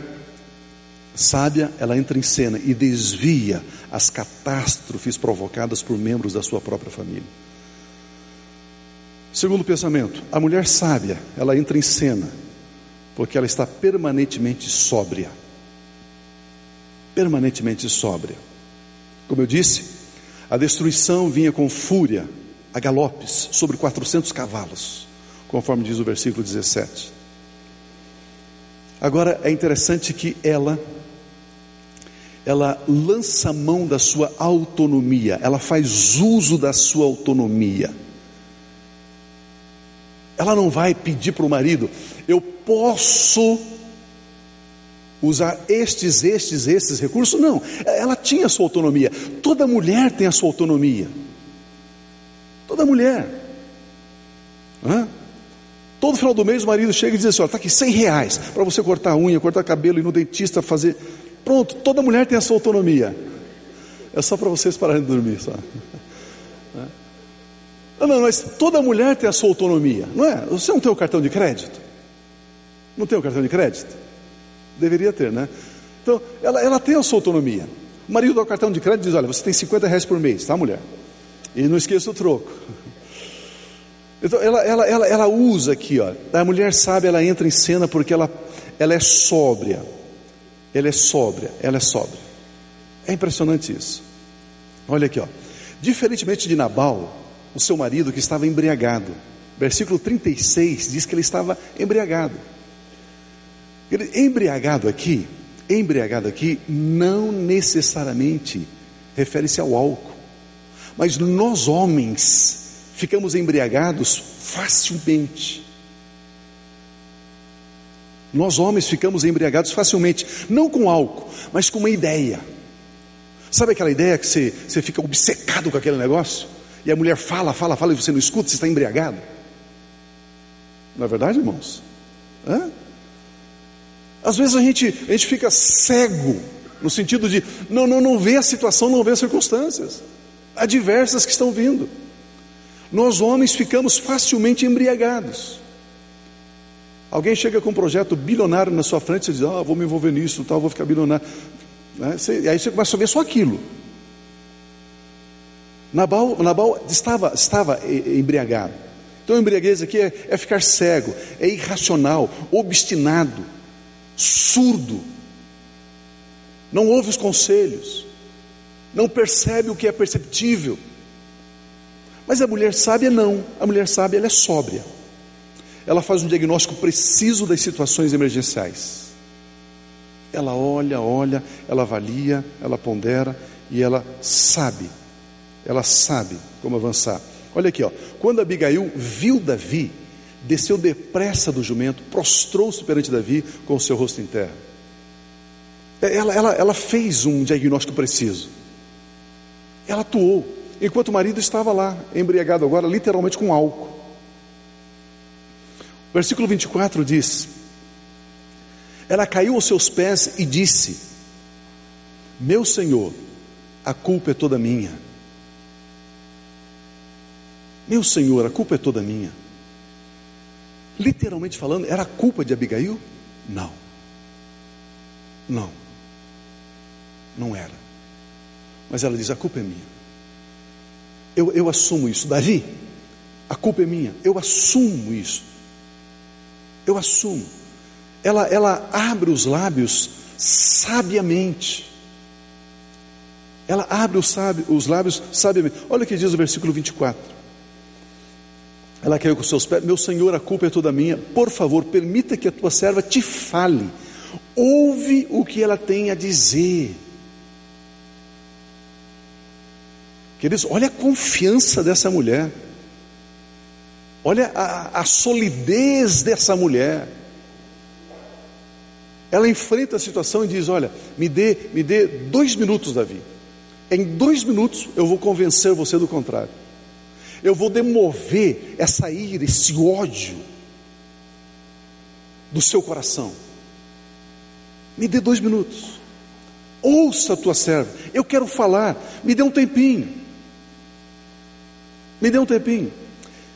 sábia, ela entra em cena e desvia as catástrofes provocadas por membros da sua própria família. Segundo pensamento, a mulher sábia, ela entra em cena porque ela está permanentemente sóbria. Permanentemente sóbria. Como eu disse, a destruição vinha com fúria, a galopes, sobre 400 cavalos conforme diz o versículo 17. Agora é interessante que ela ela lança mão da sua autonomia, ela faz uso da sua autonomia. Ela não vai pedir para o marido, eu posso usar estes, estes, estes recursos, não. Ela tinha a sua autonomia. Toda mulher tem a sua autonomia. Toda mulher. Hã? Todo final do mês o marido chega e diz assim: está aqui 100 reais para você cortar a unha, cortar cabelo, ir no dentista, fazer. Pronto, toda mulher tem a sua autonomia. É só para vocês pararem de dormir. Só. Não, não, mas toda mulher tem a sua autonomia, não é? Você não tem o cartão de crédito? Não tem o cartão de crédito? Deveria ter, né? Então, ela, ela tem a sua autonomia. O marido dá o cartão de crédito e diz: Olha, você tem 50 reais por mês, tá, mulher? E não esqueça o troco. Então, ela, ela, ela, ela usa aqui, ó, a mulher sabe, ela entra em cena porque ela, ela é sóbria. Ela é sóbria, ela é sóbria. É impressionante isso. Olha aqui, ó. Diferentemente de Nabal, o seu marido que estava embriagado. Versículo 36 diz que ele estava embriagado. Ele, embriagado aqui, embriagado aqui, não necessariamente refere-se ao álcool Mas nós homens ficamos embriagados facilmente. Nós homens ficamos embriagados facilmente, não com álcool, mas com uma ideia. Sabe aquela ideia que você, você fica obcecado com aquele negócio? E a mulher fala, fala, fala e você não escuta, você está embriagado? Não é verdade, irmãos? Hã? Às vezes a gente, a gente fica cego, no sentido de não, não, não vê a situação, não vê as circunstâncias adversas que estão vindo. Nós homens ficamos facilmente embriagados. Alguém chega com um projeto bilionário na sua frente, você diz, ah, vou me envolver nisso, tal, vou ficar bilionário. Né? Aí você começa a ver só aquilo. Nabal, Nabal estava, estava embriagado. Então a embriaguez aqui é, é ficar cego, é irracional, obstinado, surdo, não ouve os conselhos, não percebe o que é perceptível. Mas a mulher sábia não, a mulher sábia ela é sóbria ela faz um diagnóstico preciso das situações emergenciais. Ela olha, olha, ela avalia, ela pondera e ela sabe, ela sabe como avançar. Olha aqui, ó. quando Abigail viu Davi, desceu depressa do jumento, prostrou-se perante Davi com o seu rosto em terra. Ela, ela, ela fez um diagnóstico preciso. Ela atuou, enquanto o marido estava lá, embriagado agora, literalmente com álcool. Versículo 24 diz: Ela caiu aos seus pés e disse: Meu Senhor, a culpa é toda minha. Meu Senhor, a culpa é toda minha. Literalmente falando, era a culpa de Abigail? Não. Não. Não era. Mas ela diz: a culpa é minha. Eu, eu assumo isso. Davi, a culpa é minha. Eu assumo isso. Eu assumo. Ela, ela abre os lábios sabiamente. Ela abre os, os lábios sabiamente. Olha o que diz o versículo 24. Ela caiu com seus pés, meu Senhor, a culpa é toda minha. Por favor, permita que a tua serva te fale. Ouve o que ela tem a dizer. Queridos, olha a confiança dessa mulher. Olha a, a solidez dessa mulher. Ela enfrenta a situação e diz: Olha, me dê, me dê dois minutos, Davi. Em dois minutos eu vou convencer você do contrário. Eu vou demover essa ira, esse ódio do seu coração. Me dê dois minutos. Ouça a tua serva. Eu quero falar. Me dê um tempinho. Me dê um tempinho.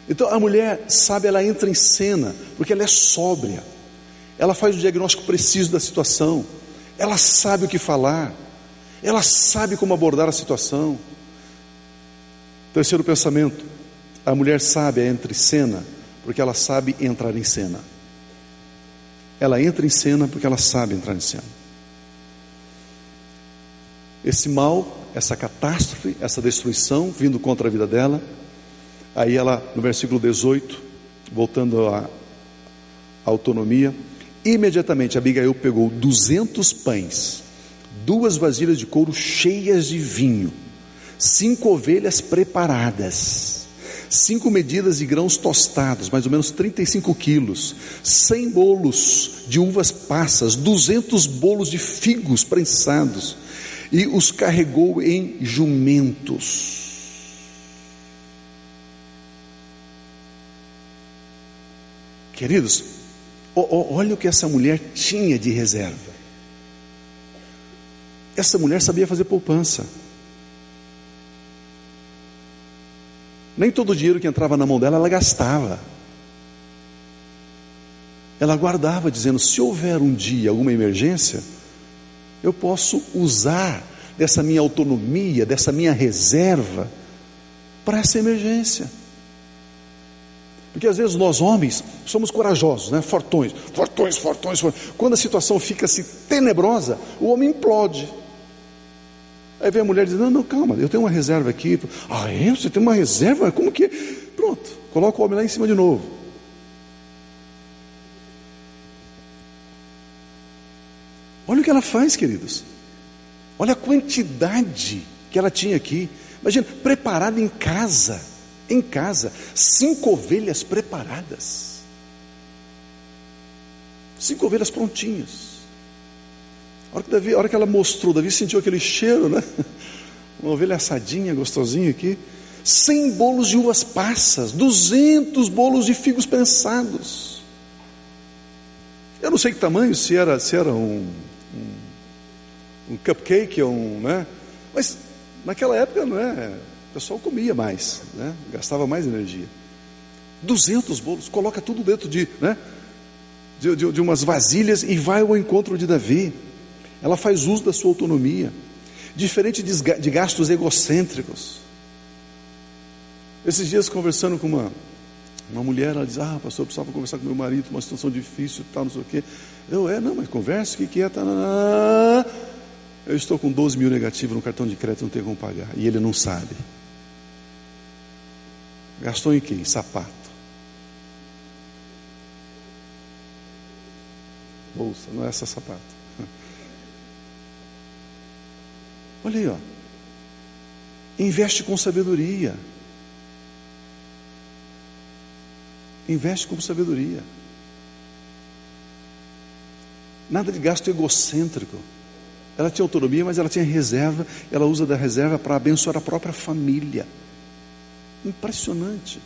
Então a mulher, sabe, ela entra em cena, porque ela é sóbria, ela faz o diagnóstico preciso da situação, ela sabe o que falar, ela sabe como abordar a situação. Terceiro pensamento: a mulher sabe entra em cena, porque ela sabe entrar em cena. Ela entra em cena porque ela sabe entrar em cena. Esse mal, essa catástrofe, essa destruição vindo contra a vida dela, Aí ela, no versículo 18, voltando à autonomia, imediatamente Abigail pegou 200 pães, duas vasilhas de couro cheias de vinho, cinco ovelhas preparadas, cinco medidas de grãos tostados, mais ou menos 35 quilos, 100 bolos de uvas passas, 200 bolos de figos prensados, e os carregou em jumentos. Queridos, olha o que essa mulher tinha de reserva. Essa mulher sabia fazer poupança. Nem todo o dinheiro que entrava na mão dela ela gastava. Ela guardava, dizendo: se houver um dia alguma emergência, eu posso usar dessa minha autonomia, dessa minha reserva, para essa emergência. Porque às vezes nós homens somos corajosos, né? fortões, fortões, fortões, fortões. Quando a situação fica assim tenebrosa, o homem implode. Aí vem a mulher dizendo: Não, não, calma, eu tenho uma reserva aqui. Ah, é? Você tem uma reserva? Como que. Pronto, coloca o homem lá em cima de novo. Olha o que ela faz, queridos. Olha a quantidade que ela tinha aqui: Imagina, preparado em casa, em casa, cinco ovelhas preparadas. Cinco ovelhas prontinhas. A hora que, Davi, a hora que ela mostrou, Davi sentiu aquele cheiro, né? [LAUGHS] Uma ovelha assadinha, gostosinha aqui. 100 bolos de uvas passas, 200 bolos de figos prensados. Eu não sei que tamanho, se era, se era um, um, um cupcake ou um. Né? Mas naquela época não é, o pessoal comia mais, né? gastava mais energia. 200 bolos, coloca tudo dentro de, né? de, de, de umas vasilhas e vai ao encontro de Davi. Ela faz uso da sua autonomia, diferente de gastos egocêntricos. Esses dias conversando com uma, uma mulher, ela diz, ah, pastor, eu precisava conversar com meu marido, uma situação difícil, tal, não sei o quê. Eu, é, não, mas conversa, o que, que é? Tá, eu estou com 12 mil negativos no cartão de crédito, não tenho como pagar. E ele não sabe. Gastou em quê? Em sapato. Bolsa, não é essa sapato. [LAUGHS] Olha aí, ó. Investe com sabedoria. Investe com sabedoria. Nada de gasto egocêntrico. Ela tinha autonomia, mas ela tinha reserva. Ela usa da reserva para abençoar a própria família. Impressionante.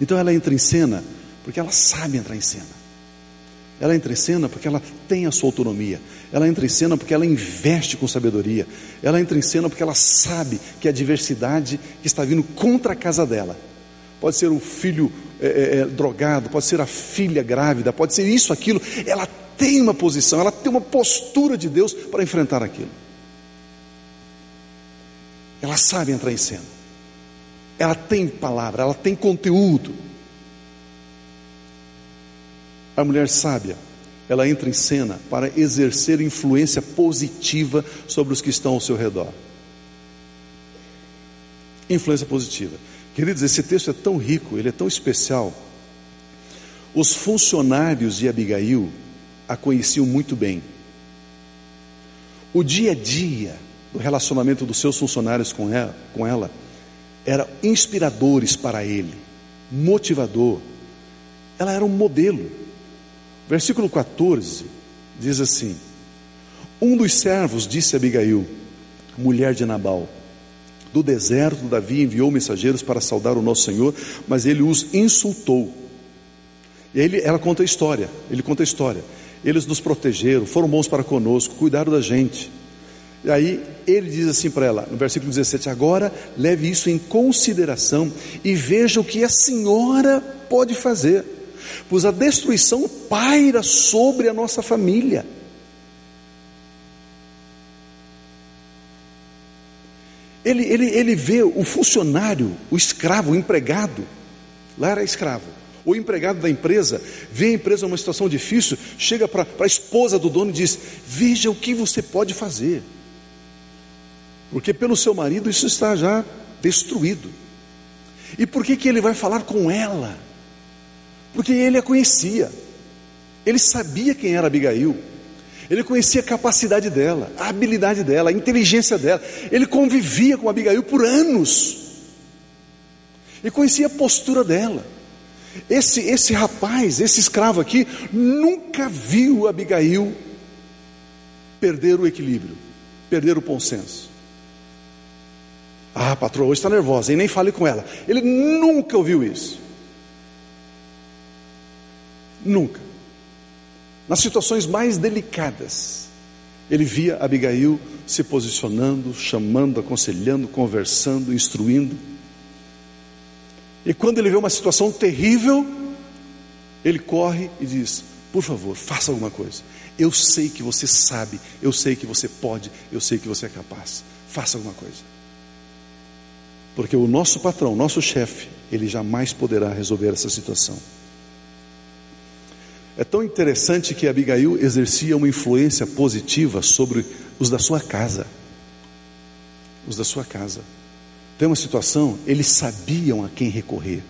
Então ela entra em cena porque ela sabe entrar em cena. Ela entra em cena porque ela tem a sua autonomia. Ela entra em cena porque ela investe com sabedoria. Ela entra em cena porque ela sabe que a diversidade que está vindo contra a casa dela pode ser o filho é, é, é, drogado, pode ser a filha grávida, pode ser isso, aquilo. Ela tem uma posição, ela tem uma postura de Deus para enfrentar aquilo. Ela sabe entrar em cena. Ela tem palavra, ela tem conteúdo. A mulher sábia, ela entra em cena para exercer influência positiva sobre os que estão ao seu redor. Influência positiva. Queridos, esse texto é tão rico, ele é tão especial. Os funcionários de Abigail a conheciam muito bem. O dia a dia do relacionamento dos seus funcionários com ela, com ela era inspiradores para ele, motivador. Ela era um modelo. Versículo 14 diz assim: Um dos servos disse a Abigail, mulher de Nabal: do deserto, Davi enviou mensageiros para saudar o nosso Senhor, mas ele os insultou. E ele, ela conta a história, ele conta a história. Eles nos protegeram, foram bons para conosco, cuidaram da gente. E aí ele diz assim para ela, no versículo 17: Agora leve isso em consideração e veja o que a senhora pode fazer, pois a destruição paira sobre a nossa família. Ele, ele, ele vê o funcionário, o escravo, o empregado, lá era escravo, o empregado da empresa, vê a empresa numa situação difícil, chega para a esposa do dono e diz: Veja o que você pode fazer, porque pelo seu marido isso está já destruído. E por que, que ele vai falar com ela? Porque ele a conhecia, ele sabia quem era Abigail. Ele conhecia a capacidade dela, a habilidade dela, a inteligência dela. Ele convivia com Abigail por anos. E conhecia a postura dela. Esse, esse rapaz, esse escravo aqui, nunca viu Abigail perder o equilíbrio, perder o bom senso. Ah, patroa, hoje está nervosa, e nem fale com ela. Ele nunca ouviu isso. Nunca nas situações mais delicadas, ele via Abigail se posicionando, chamando, aconselhando, conversando, instruindo. E quando ele vê uma situação terrível, ele corre e diz: Por favor, faça alguma coisa. Eu sei que você sabe, eu sei que você pode, eu sei que você é capaz. Faça alguma coisa. Porque o nosso patrão, nosso chefe, ele jamais poderá resolver essa situação. É tão interessante que Abigail exercia uma influência positiva sobre os da sua casa. Os da sua casa. Tem uma situação, eles sabiam a quem recorrer.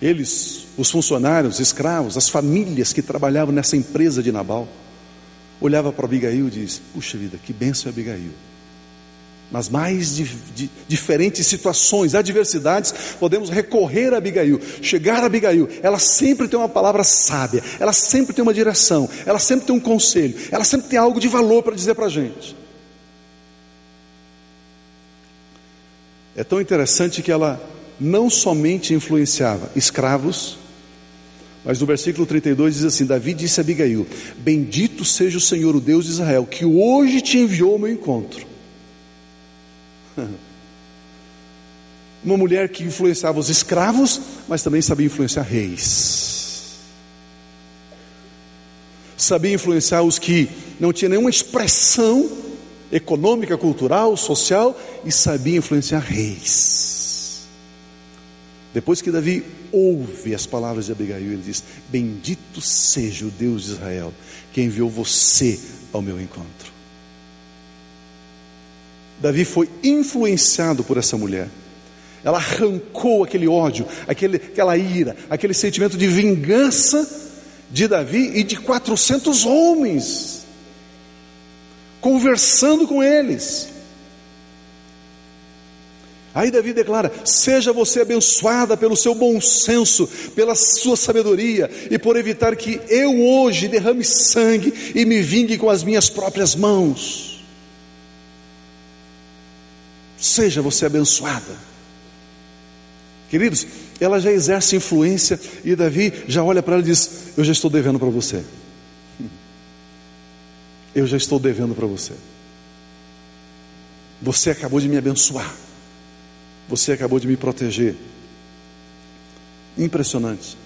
Eles, os funcionários, escravos, as famílias que trabalhavam nessa empresa de Nabal, olhava para Abigail e diz: Puxa vida, que benção é Abigail. Nas mais di, di, diferentes situações, adversidades, podemos recorrer a Abigail, chegar a Abigail. Ela sempre tem uma palavra sábia, ela sempre tem uma direção, ela sempre tem um conselho, ela sempre tem algo de valor para dizer para a gente. É tão interessante que ela não somente influenciava escravos, mas no versículo 32 diz assim: Davi disse a Abigail: Bendito seja o Senhor, o Deus de Israel, que hoje te enviou ao meu encontro. [LAUGHS] Uma mulher que influenciava os escravos, mas também sabia influenciar reis. Sabia influenciar os que não tinham nenhuma expressão econômica, cultural, social, e sabia influenciar reis. Depois que Davi ouve as palavras de Abigail, ele diz: Bendito seja o Deus de Israel, que enviou você ao meu encontro. Davi foi influenciado por essa mulher. Ela arrancou aquele ódio, aquele, aquela ira, aquele sentimento de vingança de Davi e de 400 homens, conversando com eles. Aí Davi declara: Seja você abençoada pelo seu bom senso, pela sua sabedoria e por evitar que eu hoje derrame sangue e me vingue com as minhas próprias mãos. Seja você abençoada. Queridos, ela já exerce influência e Davi já olha para ela e diz: Eu já estou devendo para você. [LAUGHS] Eu já estou devendo para você. Você acabou de me abençoar. Você acabou de me proteger. Impressionante.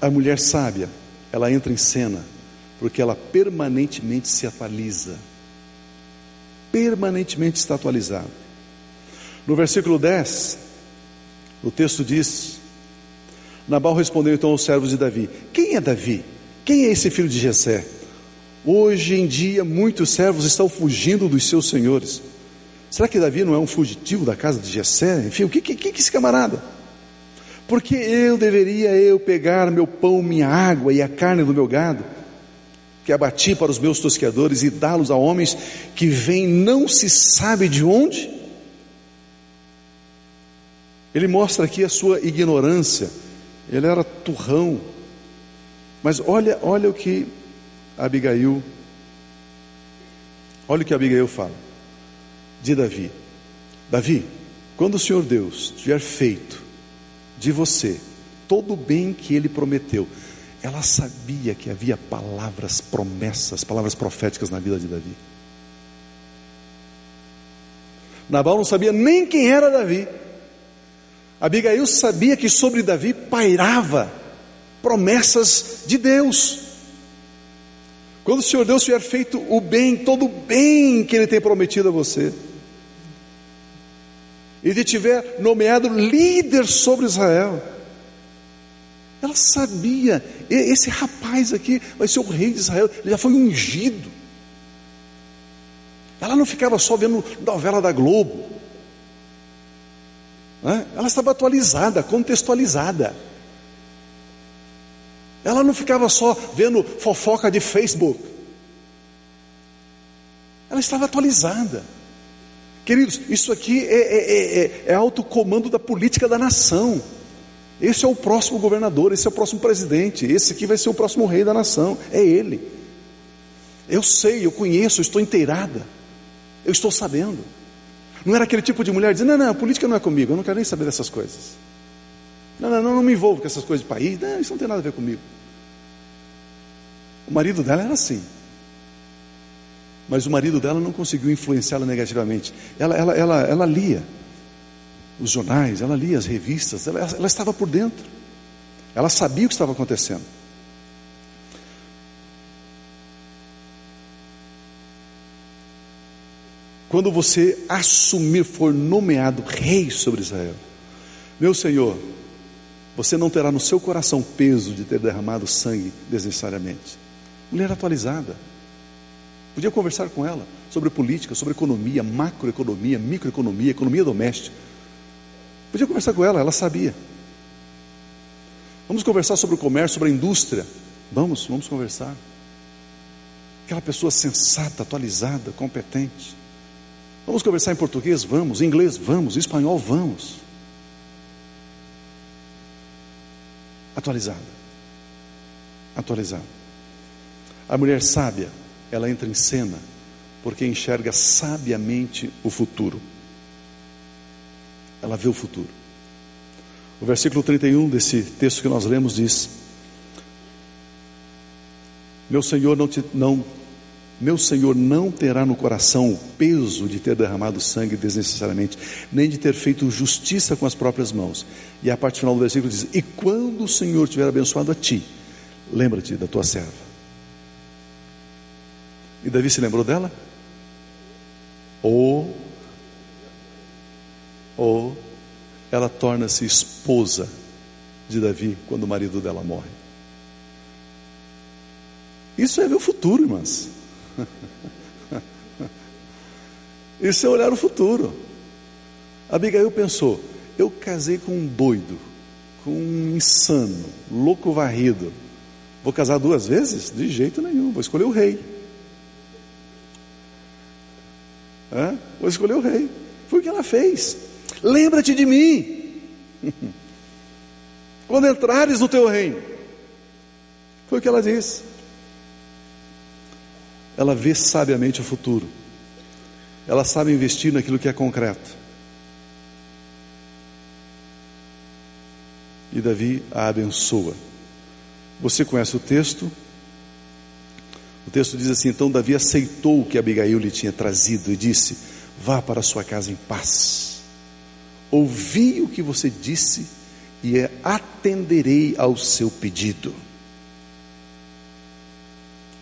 A mulher sábia, ela entra em cena porque ela permanentemente se atualiza permanentemente está atualizado. No versículo 10, o texto diz: Nabal respondeu então aos servos de Davi: Quem é Davi? Quem é esse filho de Jessé? Hoje em dia muitos servos estão fugindo dos seus senhores. Será que Davi não é um fugitivo da casa de Jessé? Enfim, o que, que, que esse camarada? Porque eu deveria eu pegar meu pão, minha água e a carne do meu gado que abati para os meus tosqueadores e dá-los a homens que vêm não se sabe de onde? Ele mostra aqui a sua ignorância. Ele era turrão. Mas olha, olha o que Abigail Olha o que Abigail fala de Davi. Davi, quando o Senhor Deus tiver feito de você todo o bem que ele prometeu, ela sabia que havia palavras, promessas, palavras proféticas na vida de Davi. Nabal não sabia nem quem era Davi. Abigail sabia que sobre Davi pairava promessas de Deus. Quando o Senhor Deus tiver feito o bem, todo o bem que Ele tem prometido a você, e Ele tiver nomeado líder sobre Israel, ela sabia, esse rapaz aqui vai ser o rei de Israel, ele já foi ungido. Ela não ficava só vendo novela da Globo, né? ela estava atualizada, contextualizada. Ela não ficava só vendo fofoca de Facebook, ela estava atualizada. Queridos, isso aqui é, é, é, é alto comando da política da nação. Esse é o próximo governador, esse é o próximo presidente, esse aqui vai ser o próximo rei da nação, é ele. Eu sei, eu conheço, eu estou inteirada, eu estou sabendo. Não era aquele tipo de mulher dizendo, não, não, a política não é comigo, eu não quero nem saber dessas coisas. Não, não, não, não me envolvo com essas coisas de país, não, isso não tem nada a ver comigo. O marido dela era assim. Mas o marido dela não conseguiu influenciá-la negativamente. Ela, ela, ela, ela lia os jornais, ela lia as revistas, ela, ela estava por dentro, ela sabia o que estava acontecendo. Quando você assumir, for nomeado rei sobre Israel, meu Senhor, você não terá no seu coração peso de ter derramado sangue desnecessariamente. Mulher atualizada. Podia conversar com ela sobre política, sobre economia, macroeconomia, microeconomia, economia doméstica. Podia conversar com ela, ela sabia. Vamos conversar sobre o comércio, sobre a indústria. Vamos, vamos conversar. Aquela pessoa sensata, atualizada, competente. Vamos conversar em português? Vamos. Em inglês? Vamos. Em espanhol? Vamos. Atualizada. Atualizada. A mulher sábia, ela entra em cena porque enxerga sabiamente o futuro. Ela vê o futuro. O versículo 31 desse texto que nós lemos diz: Meu Senhor não te, não meu Senhor não terá no coração o peso de ter derramado sangue desnecessariamente, nem de ter feito justiça com as próprias mãos. E a parte final do versículo diz: E quando o Senhor tiver abençoado a ti, lembra-te da tua serva. E Davi se lembrou dela? Ou, ou ela torna-se esposa de Davi quando o marido dela morre. Isso é ver o futuro, irmãs. [LAUGHS] Isso é olhar o futuro. Abigail pensou: eu casei com um doido, com um insano, louco varrido. Vou casar duas vezes? De jeito nenhum, vou escolher o rei. Hã? Vou escolher o rei. Foi o que ela fez. Lembra-te de mim. [LAUGHS] Quando entrares no teu reino. Foi o que ela disse ela vê sabiamente o futuro. Ela sabe investir naquilo que é concreto. E Davi a abençoa. Você conhece o texto? O texto diz assim: Então Davi aceitou o que Abigail lhe tinha trazido e disse: Vá para sua casa em paz. Ouvi o que você disse e atenderei ao seu pedido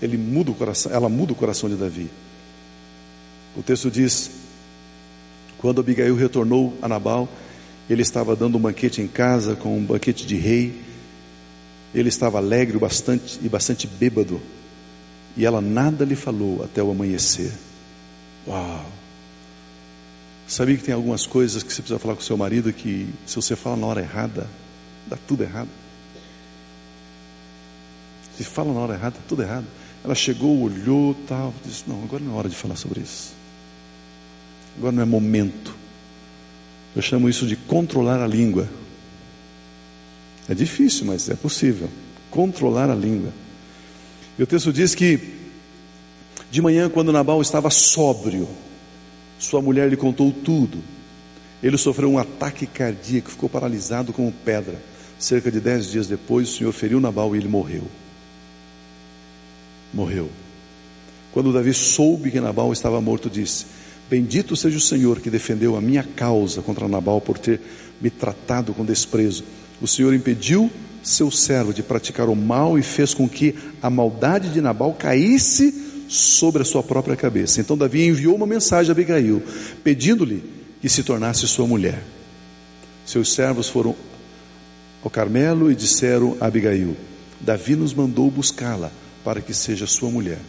ele muda o coração, ela muda o coração de Davi. O texto diz: quando Abigail retornou a Nabal, ele estava dando um banquete em casa, com um banquete de rei. Ele estava alegre bastante, e bastante bêbado. E ela nada lhe falou até o amanhecer. Uau! Sabia que tem algumas coisas que você precisa falar com seu marido que, se você fala na hora errada, dá tudo errado. Se fala na hora errada, tudo errado. Ela chegou, olhou, tal, disse: Não, agora não é hora de falar sobre isso. Agora não é momento. Eu chamo isso de controlar a língua. É difícil, mas é possível. Controlar a língua. E o texto diz que, de manhã, quando Nabal estava sóbrio, sua mulher lhe contou tudo. Ele sofreu um ataque cardíaco, ficou paralisado como pedra. Cerca de dez dias depois, o Senhor feriu Nabal e ele morreu morreu. Quando Davi soube que Nabal estava morto, disse: Bendito seja o Senhor que defendeu a minha causa contra Nabal por ter me tratado com desprezo. O Senhor impediu seu servo de praticar o mal e fez com que a maldade de Nabal caísse sobre a sua própria cabeça. Então Davi enviou uma mensagem a Abigail, pedindo-lhe que se tornasse sua mulher. Seus servos foram ao Carmelo e disseram a Abigail: Davi nos mandou buscá-la para que seja sua mulher.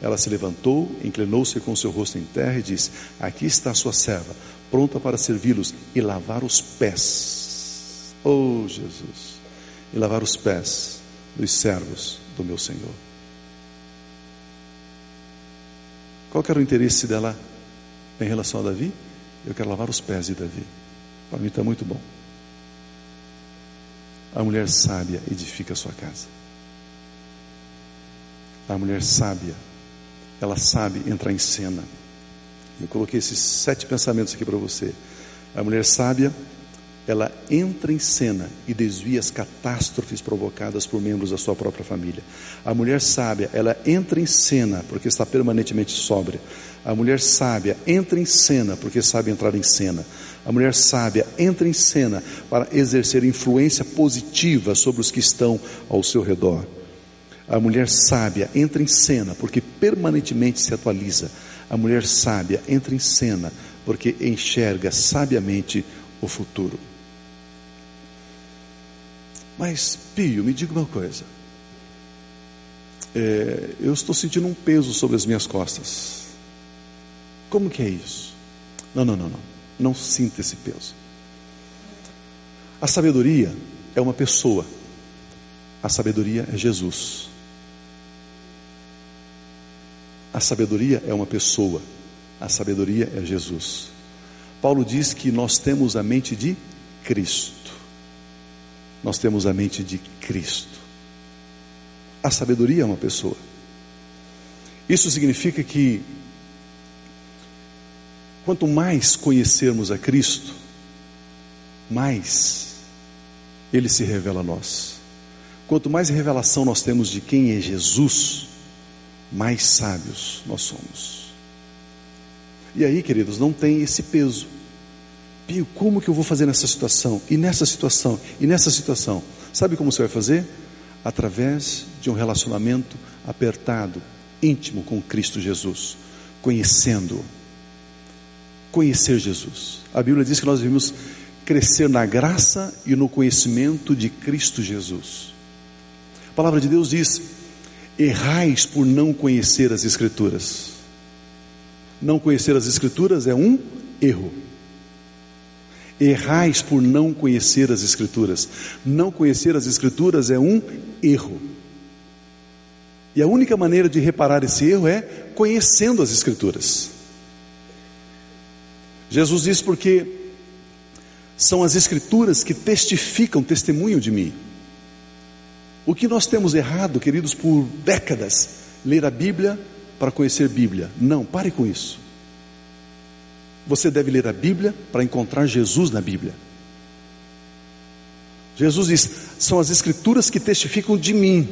Ela se levantou, inclinou-se com seu rosto em terra e disse: Aqui está a sua serva, pronta para servi-los e lavar os pés. Oh Jesus! E lavar os pés dos servos do meu Senhor. Qual era o interesse dela em relação a Davi? Eu quero lavar os pés de Davi. Para mim está muito bom. A mulher sábia edifica a sua casa. A mulher sábia, ela sabe entrar em cena. Eu coloquei esses sete pensamentos aqui para você. A mulher sábia, ela entra em cena e desvia as catástrofes provocadas por membros da sua própria família. A mulher sábia, ela entra em cena porque está permanentemente sóbria. A mulher sábia entra em cena porque sabe entrar em cena. A mulher sábia entra em cena para exercer influência positiva sobre os que estão ao seu redor. A mulher sábia entra em cena porque permanentemente se atualiza. A mulher sábia entra em cena porque enxerga sabiamente o futuro. Mas, Pio, me diga uma coisa. É, eu estou sentindo um peso sobre as minhas costas. Como que é isso? Não, não, não, não. Não sinta esse peso. A sabedoria é uma pessoa. A sabedoria é Jesus. A sabedoria é uma pessoa, A sabedoria é Jesus. Paulo diz que nós temos a mente de Cristo. Nós temos a mente de Cristo. A sabedoria é uma pessoa. Isso significa que quanto mais conhecermos a Cristo, mais Ele se revela a nós. Quanto mais revelação nós temos de quem é Jesus, mais sábios nós somos. E aí, queridos, não tem esse peso. Pio, como que eu vou fazer nessa situação? E nessa situação? E nessa situação? Sabe como você vai fazer? Através de um relacionamento apertado, íntimo com Cristo Jesus, conhecendo. Conhecer Jesus. A Bíblia diz que nós devemos crescer na graça e no conhecimento de Cristo Jesus. A palavra de Deus diz: errais por não conhecer as Escrituras. Não conhecer as Escrituras é um erro. Errais por não conhecer as Escrituras. Não conhecer as Escrituras é um erro. E a única maneira de reparar esse erro é conhecendo as Escrituras. Jesus diz porque são as Escrituras que testificam, testemunham de mim. O que nós temos errado, queridos, por décadas, ler a Bíblia para conhecer Bíblia. Não, pare com isso. Você deve ler a Bíblia para encontrar Jesus na Bíblia. Jesus diz: são as Escrituras que testificam de mim.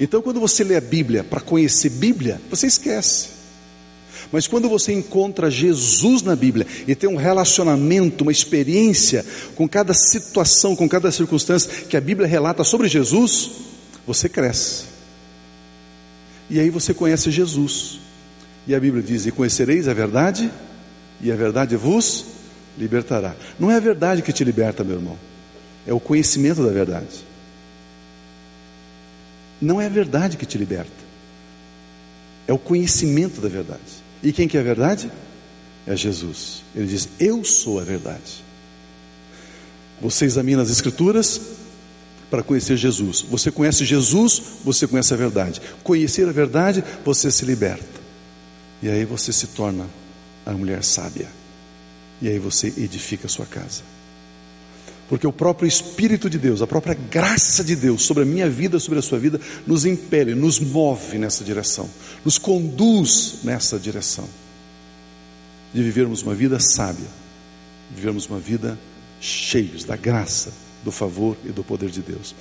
Então, quando você lê a Bíblia para conhecer Bíblia, você esquece. Mas quando você encontra Jesus na Bíblia e tem um relacionamento, uma experiência com cada situação, com cada circunstância que a Bíblia relata sobre Jesus, você cresce. E aí você conhece Jesus. E a Bíblia diz: E conhecereis a verdade, e a verdade vos libertará. Não é a verdade que te liberta, meu irmão, é o conhecimento da verdade. Não é a verdade que te liberta, é o conhecimento da verdade. E quem que é a verdade? É Jesus. Ele diz: Eu sou a verdade. Você examina as Escrituras para conhecer Jesus. Você conhece Jesus, você conhece a verdade. Conhecer a verdade, você se liberta. E aí você se torna a mulher sábia. E aí você edifica a sua casa. Porque o próprio Espírito de Deus, a própria graça de Deus sobre a minha vida, sobre a sua vida, nos impele, nos move nessa direção, nos conduz nessa direção de vivermos uma vida sábia, vivermos uma vida cheios da graça, do favor e do poder de Deus.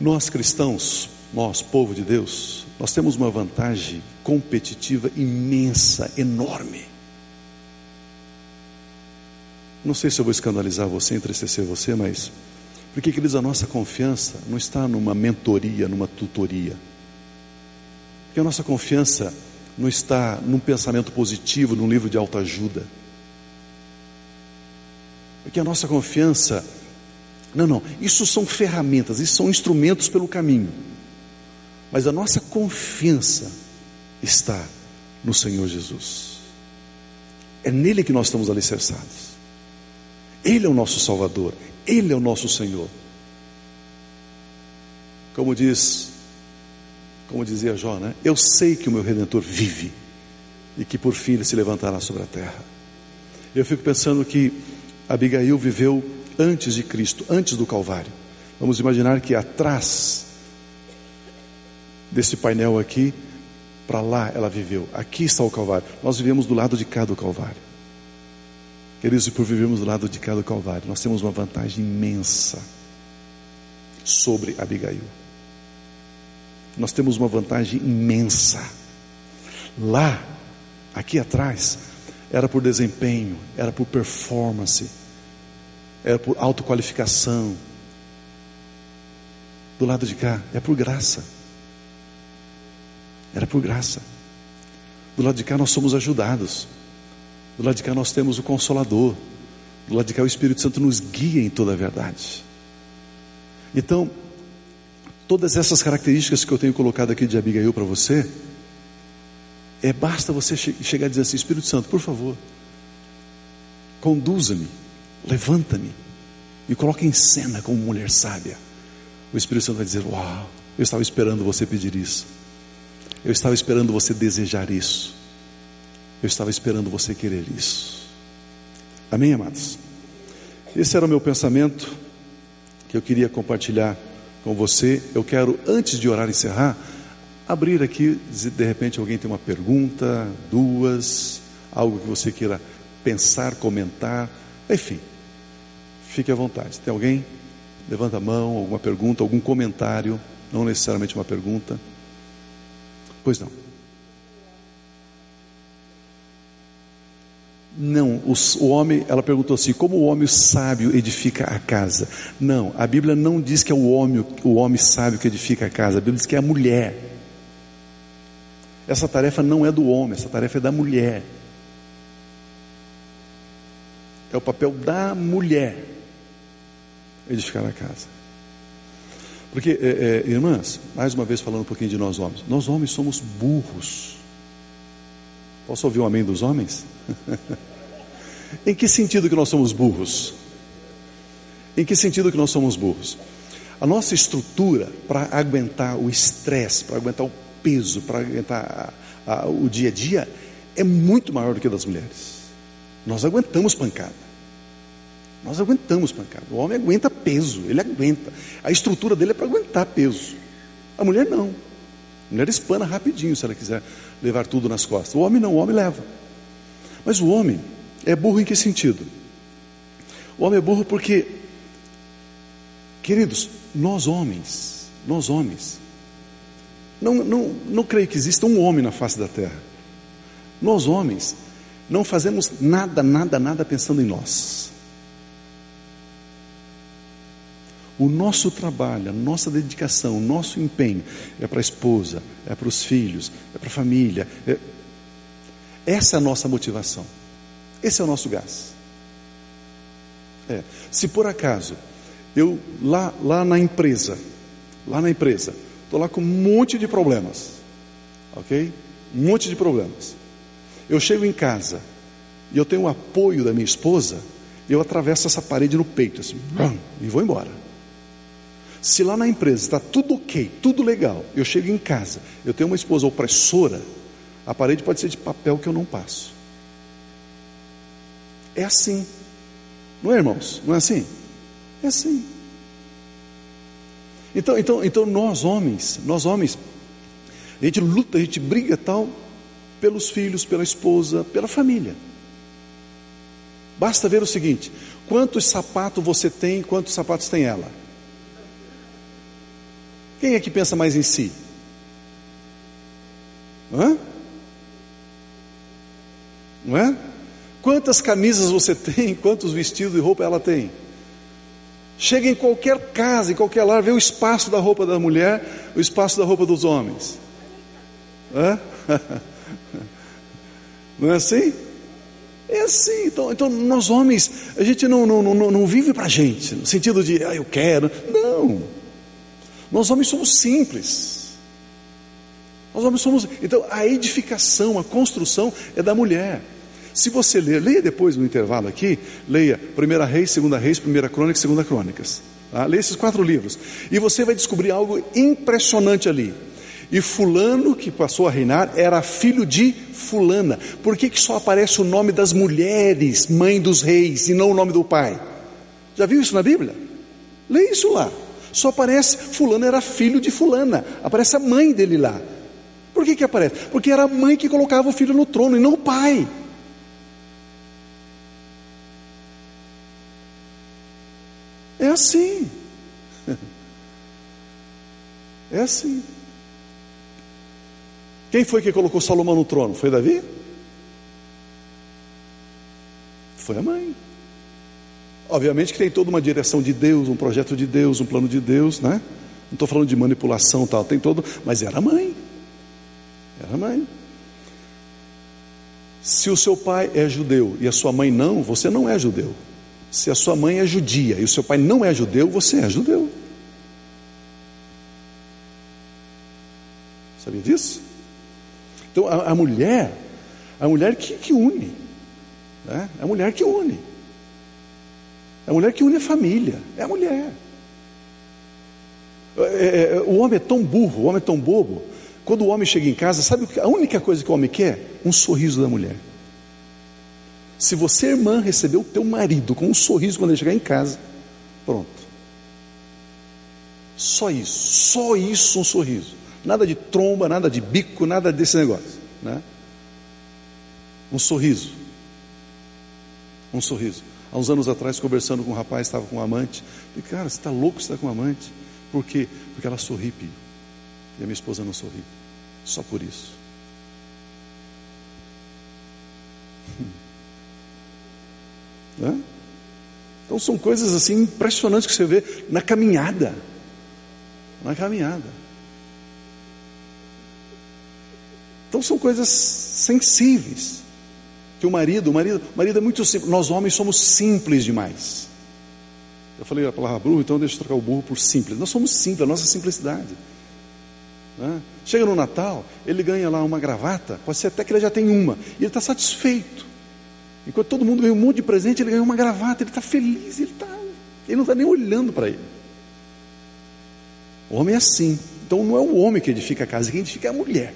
Nós cristãos, nós, povo de Deus, nós temos uma vantagem competitiva imensa, enorme. Não sei se eu vou escandalizar você, entristecer você, mas porque, queridos, a nossa confiança não está numa mentoria, numa tutoria. Porque a nossa confiança não está num pensamento positivo, num livro de autoajuda. Porque a nossa confiança, não, não, isso são ferramentas, isso são instrumentos pelo caminho. Mas a nossa confiança está no Senhor Jesus. É nele que nós estamos alicerçados. Ele é o nosso Salvador, Ele é o nosso Senhor. Como diz, como dizia Jó, né? Eu sei que o meu Redentor vive e que por fim ele se levantará sobre a terra. Eu fico pensando que Abigail viveu antes de Cristo, antes do Calvário. Vamos imaginar que atrás desse painel aqui, para lá ela viveu. Aqui está o Calvário. Nós vivemos do lado de cá do Calvário. Queridos, e por vivermos do lado de cá do Calvário, nós temos uma vantagem imensa sobre Abigail. Nós temos uma vantagem imensa. Lá, aqui atrás, era por desempenho, era por performance, era por autoqualificação. Do lado de cá, é por graça. Era por graça. Do lado de cá, nós somos ajudados. Do lado de cá nós temos o Consolador. Do lado de cá o Espírito Santo nos guia em toda a verdade. Então, todas essas características que eu tenho colocado aqui de Abigail para você, é basta você che chegar e dizer assim: Espírito Santo, por favor, conduza-me, levanta-me, me coloque em cena como mulher sábia. O Espírito Santo vai dizer: Uau, eu estava esperando você pedir isso. Eu estava esperando você desejar isso. Eu estava esperando você querer isso. Amém, amados? Esse era o meu pensamento que eu queria compartilhar com você. Eu quero, antes de orar e encerrar, abrir aqui, de repente alguém tem uma pergunta, duas, algo que você queira pensar, comentar, enfim, fique à vontade. Tem alguém? Levanta a mão, alguma pergunta, algum comentário, não necessariamente uma pergunta. Pois não. Não, o homem, ela perguntou assim: como o homem sábio edifica a casa? Não, a Bíblia não diz que é o homem, o homem sábio que edifica a casa, a Bíblia diz que é a mulher. Essa tarefa não é do homem, essa tarefa é da mulher. É o papel da mulher edificar a casa. Porque, é, é, irmãs, mais uma vez falando um pouquinho de nós homens, nós homens somos burros. Posso ouvir o amém dos homens? [LAUGHS] em que sentido que nós somos burros? Em que sentido que nós somos burros? A nossa estrutura para aguentar o estresse, para aguentar o peso, para aguentar a, a, o dia a dia, é muito maior do que a das mulheres. Nós aguentamos pancada. Nós aguentamos pancada. O homem aguenta peso, ele aguenta. A estrutura dele é para aguentar peso. A mulher não. A mulher espana rapidinho se ela quiser levar tudo nas costas. O homem não, o homem leva. Mas o homem é burro em que sentido? O homem é burro porque, queridos, nós homens, nós homens, não, não, não creio que exista um homem na face da terra. Nós homens não fazemos nada, nada, nada pensando em nós. O nosso trabalho, a nossa dedicação, o nosso empenho é para a esposa, é para os filhos, é para a família. É... Essa é a nossa motivação. Esse é o nosso gás. É. Se por acaso eu lá, lá na empresa, lá na empresa, estou lá com um monte de problemas, ok? Um monte de problemas. Eu chego em casa e eu tenho o apoio da minha esposa, eu atravesso essa parede no peito, assim, e vou embora. Se lá na empresa está tudo ok, tudo legal, eu chego em casa, eu tenho uma esposa opressora, a parede pode ser de papel que eu não passo. É assim. Não é, irmãos? Não é assim? É assim. Então, então, então nós homens, nós homens, a gente luta, a gente briga tal pelos filhos, pela esposa, pela família. Basta ver o seguinte: quantos sapatos você tem, quantos sapatos tem ela? Quem é que pensa mais em si? Hã? Não é? Quantas camisas você [LAUGHS] tem, quantos vestidos e roupa ela tem? Chega em qualquer casa, em qualquer lar, vê o espaço da roupa da mulher, o espaço da roupa dos homens. Hã? [LAUGHS] Não é assim? É assim. Então, então nós homens, a gente não, não, não, não vive para gente, no sentido de, ah, eu quero. Não. Nós homens somos simples. Nós homens somos. Então, a edificação, a construção é da mulher. Se você ler, leia depois no intervalo aqui, leia 1 Reis, 2 Reis, 1 Crônicas, 2 Crônicas. Tá? Leia esses quatro livros. E você vai descobrir algo impressionante ali. E Fulano, que passou a reinar, era filho de Fulana. Por que, que só aparece o nome das mulheres, mãe dos reis, e não o nome do pai? Já viu isso na Bíblia? Leia isso lá. Só aparece fulano era filho de fulana, aparece a mãe dele lá. Por que que aparece? Porque era a mãe que colocava o filho no trono e não o pai. É assim. [LAUGHS] É assim. Quem foi que colocou Salomão no trono? Foi Davi? Foi a mãe. Obviamente que tem toda uma direção de Deus, um projeto de Deus, um plano de Deus, né? Não estou falando de manipulação tal, tem todo, mas era mãe. Era mãe. Se o seu pai é judeu e a sua mãe não, você não é judeu. Se a sua mãe é judia e o seu pai não é judeu, você é judeu. Sabia disso? Então a, a mulher, a mulher que, que une, né? A mulher que une. É a mulher que une a família. É a mulher. É, é, é, o homem é tão burro, o homem é tão bobo. Quando o homem chega em casa, sabe a única coisa que o homem quer? Um sorriso da mulher. Se você, irmã, recebeu o teu marido com um sorriso quando ele chegar em casa, pronto. Só isso, só isso um sorriso. Nada de tromba, nada de bico, nada desse negócio. Né? Um sorriso. Um sorriso. Há uns anos atrás, conversando com um rapaz, estava com um amante. Falei, cara, você está louco você está com um amante? Por quê? Porque ela sorri, Pio. E a minha esposa não sorri. Só por isso. [LAUGHS] Então são coisas assim impressionantes que você vê na caminhada. Na caminhada. Então são coisas sensíveis. O marido, o marido, o marido é muito simples. Nós homens somos simples demais. Eu falei a palavra burro, então deixa eu trocar o burro por simples. Nós somos simples, a nossa simplicidade. Né? Chega no Natal, ele ganha lá uma gravata, pode ser até que ele já tem uma, e ele está satisfeito. Enquanto todo mundo ganha um monte de presente, ele ganha uma gravata, ele está feliz, ele, tá, ele não está nem olhando para ele. O homem é assim. Então não é o homem que edifica a casa, quem edifica é a mulher.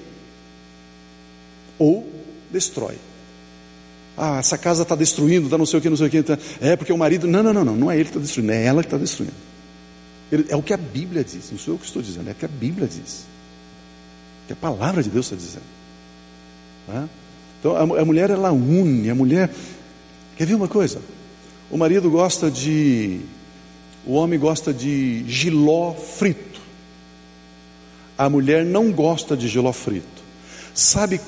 Ou destrói. Ah, essa casa está destruindo, está não sei o que, não sei o que. Tá... É porque o marido. Não, não, não, não, não é ele que está destruindo, é ela que está destruindo. É o que a Bíblia diz, não sou eu que estou dizendo, é o que a Bíblia diz. Que a palavra de Deus está dizendo. Tá? Então a, a mulher ela une, a mulher. Quer ver uma coisa? O marido gosta de. O homem gosta de giló frito. A mulher não gosta de giló frito. Sabe,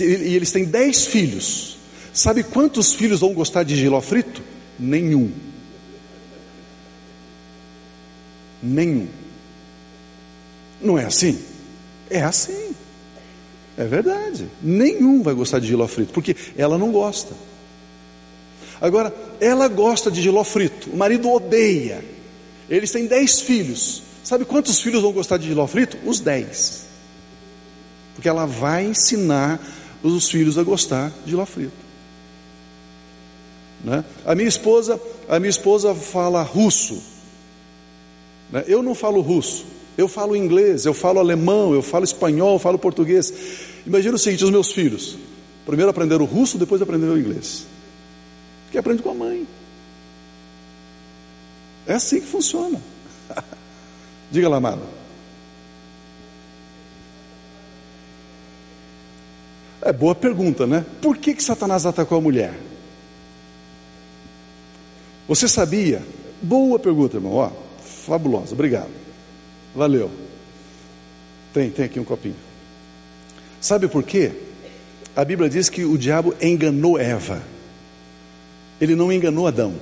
e eles têm dez filhos. Sabe quantos filhos vão gostar de giló frito? Nenhum. Nenhum. Não é assim? É assim. É verdade. Nenhum vai gostar de giló frito, porque ela não gosta. Agora, ela gosta de giló frito, o marido odeia. Eles têm dez filhos. Sabe quantos filhos vão gostar de giló frito? Os dez. Porque ela vai ensinar os filhos a gostar de giló frito. Né? A minha esposa, a minha esposa fala russo. Né? Eu não falo russo. Eu falo inglês, eu falo alemão, eu falo espanhol, eu falo português. Imagina o seguinte: os meus filhos, primeiro aprenderam o russo, depois aprenderam o inglês. Porque aprende com a mãe. É assim que funciona. [LAUGHS] Diga lá, amado. É boa pergunta, né? Por que, que Satanás atacou a mulher? Você sabia? Boa pergunta, irmão. Ó, fabulosa, obrigado. Valeu. Tem, tem aqui um copinho. Sabe por quê? A Bíblia diz que o diabo enganou Eva. Ele não enganou Adão.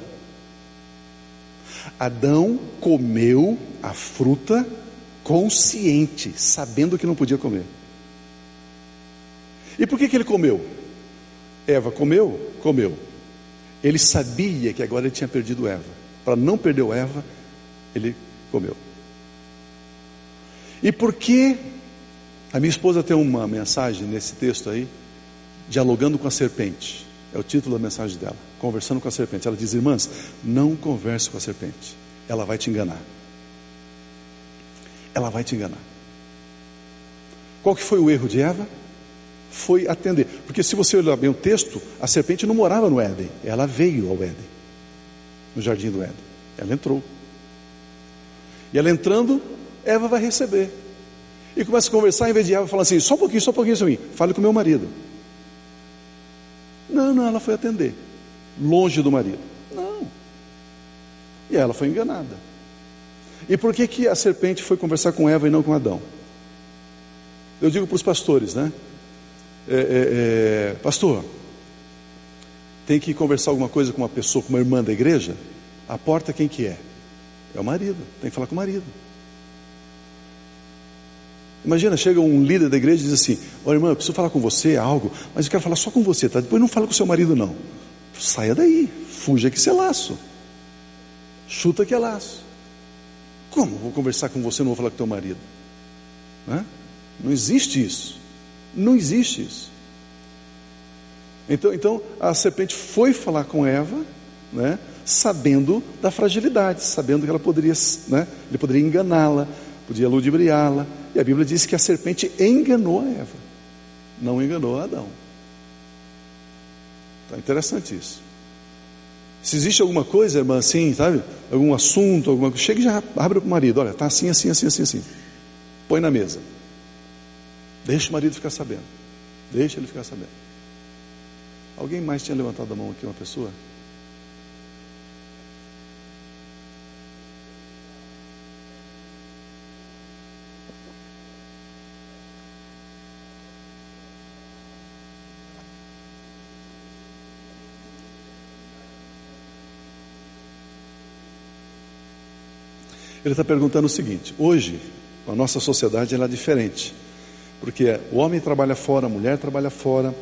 Adão comeu a fruta consciente, sabendo que não podia comer. E por que, que ele comeu? Eva comeu? Comeu. Ele sabia que agora ele tinha perdido Eva. Para não perder Eva, ele comeu. E por que a minha esposa tem uma mensagem nesse texto aí, dialogando com a serpente? É o título da mensagem dela, conversando com a serpente. Ela diz: Irmãs, não converse com a serpente, ela vai te enganar. Ela vai te enganar. Qual que foi o erro de Eva? Foi atender. Porque se você olhar bem o texto, a serpente não morava no Éden, ela veio ao Éden, no jardim do Éden. Ela entrou. E ela entrando, Eva vai receber. E começa a conversar, em vez de Eva falar assim, só um pouquinho, só um pouquinho, assim, fale com meu marido. Não, não, ela foi atender. Longe do marido. Não. E ela foi enganada. E por que, que a serpente foi conversar com Eva e não com Adão? Eu digo para os pastores, né? É, é, é, pastor, tem que conversar alguma coisa com uma pessoa, com uma irmã da igreja? A porta quem que é? É o marido, tem que falar com o marido. Imagina, chega um líder da igreja e diz assim: Olha, irmã, eu preciso falar com você algo, mas eu quero falar só com você, tá? Depois não fala com seu marido, não. Saia daí, fuja que isso é laço. Chuta que é laço. Como vou conversar com você não vou falar com teu marido? Né? Não existe isso. Não existe isso. Então, então a serpente foi falar com Eva, né, sabendo da fragilidade, sabendo que ela poderia, né, ele poderia enganá-la, podia ludibriá-la, E a Bíblia diz que a serpente enganou a Eva, não enganou Adão. Está interessante isso. Se existe alguma coisa, irmã, assim, sabe? Algum assunto, alguma coisa, chega e já abre para o marido: olha, está assim, assim, assim, assim, assim. Põe na mesa. Deixa o marido ficar sabendo. Deixa ele ficar sabendo. Alguém mais tinha levantado a mão aqui, uma pessoa? Ele está perguntando o seguinte: hoje, a nossa sociedade ela é diferente, porque o homem trabalha fora, a mulher trabalha fora,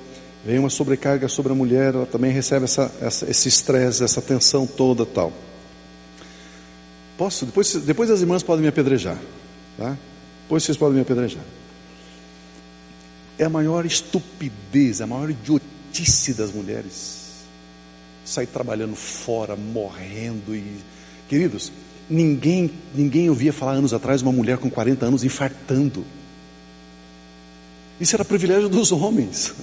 vem uma sobrecarga sobre a mulher, ela também recebe essa, essa, esse estresse, essa tensão toda tal. Posso? Depois, depois as irmãs podem me apedrejar, tá? Depois vocês podem me apedrejar. É a maior estupidez, a maior idiotice das mulheres sair trabalhando fora, morrendo e queridos, Ninguém, ninguém ouvia falar anos atrás uma mulher com 40 anos infartando. Isso era privilégio dos homens.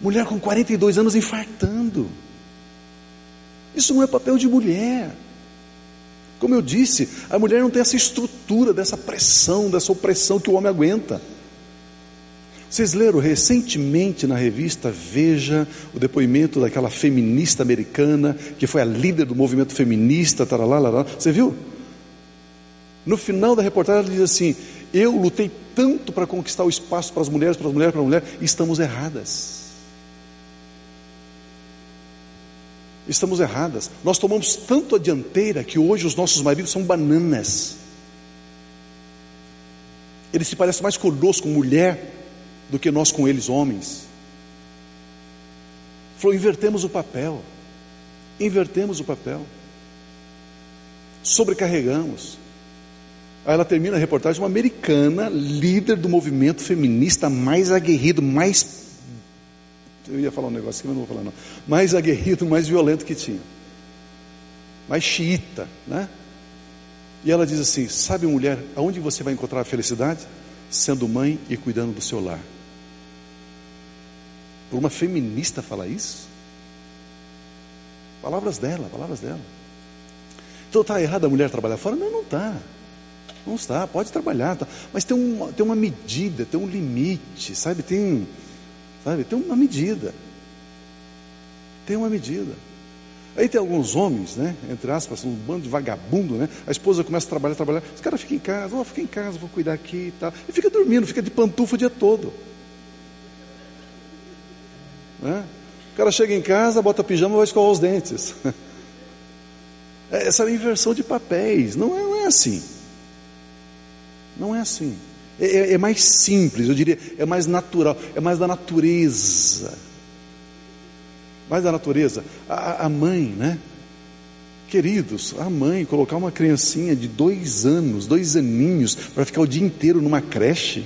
Mulher com 42 anos infartando. Isso não é papel de mulher. Como eu disse, a mulher não tem essa estrutura dessa pressão, dessa opressão que o homem aguenta. Vocês leram recentemente na revista Veja o depoimento daquela feminista americana que foi a líder do movimento feminista, taralá, lará. você viu? No final da reportagem ela diz assim: Eu lutei tanto para conquistar o espaço para as mulheres, para as mulheres, para as mulheres, estamos erradas. Estamos erradas. Nós tomamos tanto a dianteira que hoje os nossos maridos são bananas. Eles se parecem mais conosco, mulher, do que nós com eles, homens. Falou: invertemos o papel, invertemos o papel, sobrecarregamos. Aí ela termina a reportagem, uma americana, líder do movimento feminista mais aguerrido, mais. Eu ia falar um negócio que eu não vou falar, não. Mais aguerrido, mais violento que tinha. Mais xiita, né? E ela diz assim: Sabe, mulher, aonde você vai encontrar a felicidade? Sendo mãe e cuidando do seu lar. Por uma feminista falar isso? Palavras dela, palavras dela. Então está errado a mulher trabalhar fora? Não, não está. Não está, pode trabalhar, tá. mas tem uma, tem uma medida, tem um limite, sabe? Tem, sabe? Tem uma medida. Tem uma medida. Aí tem alguns homens, né? Entre aspas, um bando de vagabundo, né? A esposa começa a trabalhar, trabalhar. Os caras ficam em casa, oh, fica em casa, vou cuidar aqui e tal. E fica dormindo, fica de pantufa o dia todo. Né? O cara chega em casa, bota pijama e vai escovar os dentes. [LAUGHS] Essa é a inversão de papéis. Não é, não é assim. Não é assim. É, é, é, mais simples, eu diria, é mais natural, é mais da natureza. Mais da natureza. A, a mãe, né? Queridos, a mãe colocar uma criancinha de dois anos, dois aninhos, para ficar o dia inteiro numa creche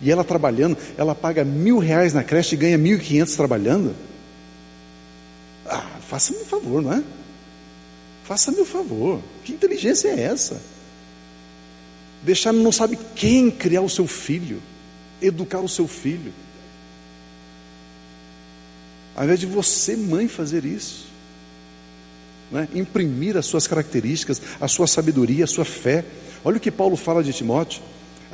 e ela trabalhando, ela paga mil reais na creche e ganha mil e quinhentos trabalhando. Ah, faça-me um favor, não é? Faça-me um favor. Que inteligência é essa? Deixar não sabe quem criar o seu filho, educar o seu filho. Ao invés de você, mãe, fazer isso. Né? Imprimir as suas características, a sua sabedoria, a sua fé. Olha o que Paulo fala de Timóteo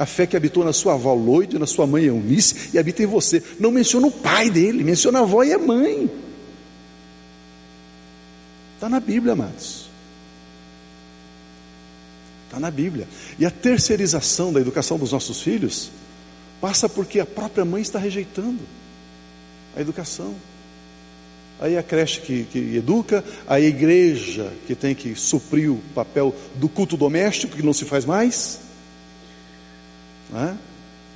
a fé que habitou na sua avó Loide, na sua mãe Eunice e habita em você. Não menciona o pai dele, menciona a avó e a mãe. Está na Bíblia, amados. Está na Bíblia. E a terceirização da educação dos nossos filhos passa porque a própria mãe está rejeitando a educação. Aí a creche que, que educa, a igreja que tem que suprir o papel do culto doméstico, que não se faz mais. É?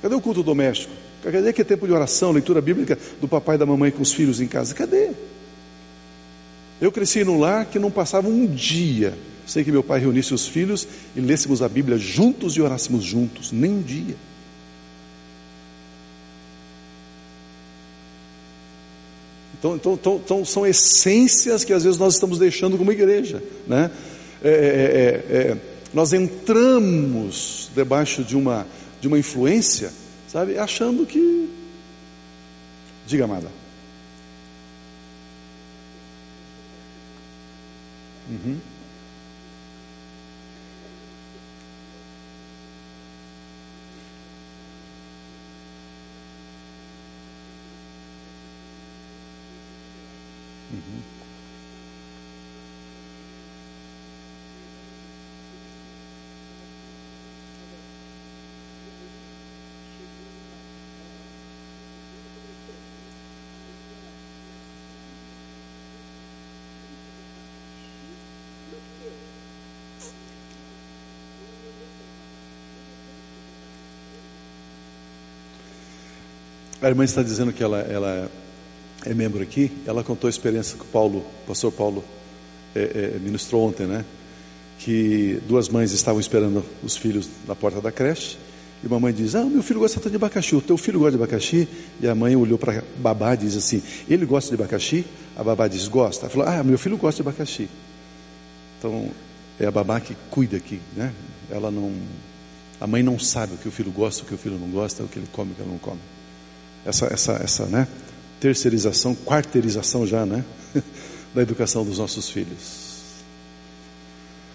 Cadê o culto doméstico? Cadê que tempo de oração, leitura bíblica do papai e da mamãe com os filhos em casa? Cadê? Eu cresci num lar que não passava um dia sem que meu pai reunisse os filhos e lêssemos a Bíblia juntos e orássemos juntos, nem um dia. Então, então, então, então, são essências que às vezes nós estamos deixando como igreja. Né? É, é, é, é nós entramos debaixo de uma, de uma influência, sabe, achando que. Diga, amada. Uhum. A irmã está dizendo que ela, ela é membro aqui. Ela contou a experiência que o Paulo, o pastor Paulo, é, é, ministrou ontem, né? Que duas mães estavam esperando os filhos na porta da creche. E uma mãe diz: Ah, meu filho gosta tanto de abacaxi. O teu filho gosta de abacaxi? E a mãe olhou para a babá e diz assim: Ele gosta de abacaxi? A babá diz: Gosta. Ela falou: Ah, meu filho gosta de abacaxi. Então, é a babá que cuida aqui, né? Ela não. A mãe não sabe o que o filho gosta, o que o filho não gosta, o que ele come, o que ele não come essa, essa, essa né, terceirização, quarteirização já, né, [LAUGHS] da educação dos nossos filhos.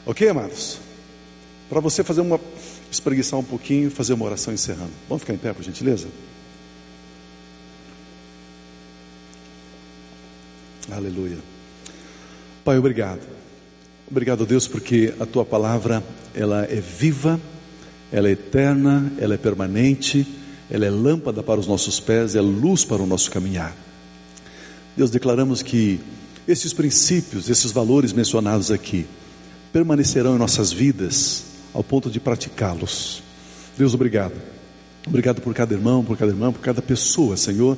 Ok, amados? Para você fazer uma espreguiçar um pouquinho, fazer uma oração encerrando. Vamos ficar em pé, por gentileza? Aleluia. Pai, obrigado. Obrigado, Deus, porque a tua palavra, ela é viva, ela é eterna, ela é permanente ela é lâmpada para os nossos pés, é luz para o nosso caminhar. Deus, declaramos que esses princípios, esses valores mencionados aqui, permanecerão em nossas vidas ao ponto de praticá-los. Deus, obrigado. Obrigado por cada irmão, por cada irmã, por cada pessoa, Senhor,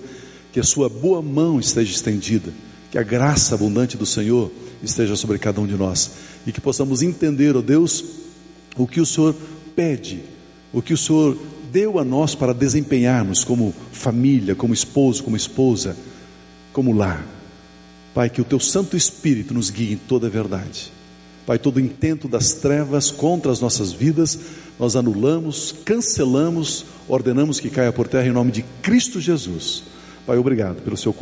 que a sua boa mão esteja estendida, que a graça abundante do Senhor esteja sobre cada um de nós e que possamos entender, ó oh Deus, o que o Senhor pede, o que o Senhor deu a nós para desempenharmos como família, como esposo, como esposa, como lar. Pai, que o teu Santo Espírito nos guie em toda a verdade. Pai, todo intento das trevas contra as nossas vidas, nós anulamos, cancelamos, ordenamos que caia por terra em nome de Cristo Jesus. Pai, obrigado pelo seu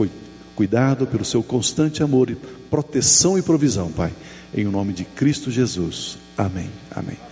cuidado, pelo seu constante amor proteção e provisão, Pai. Em nome de Cristo Jesus. Amém. Amém.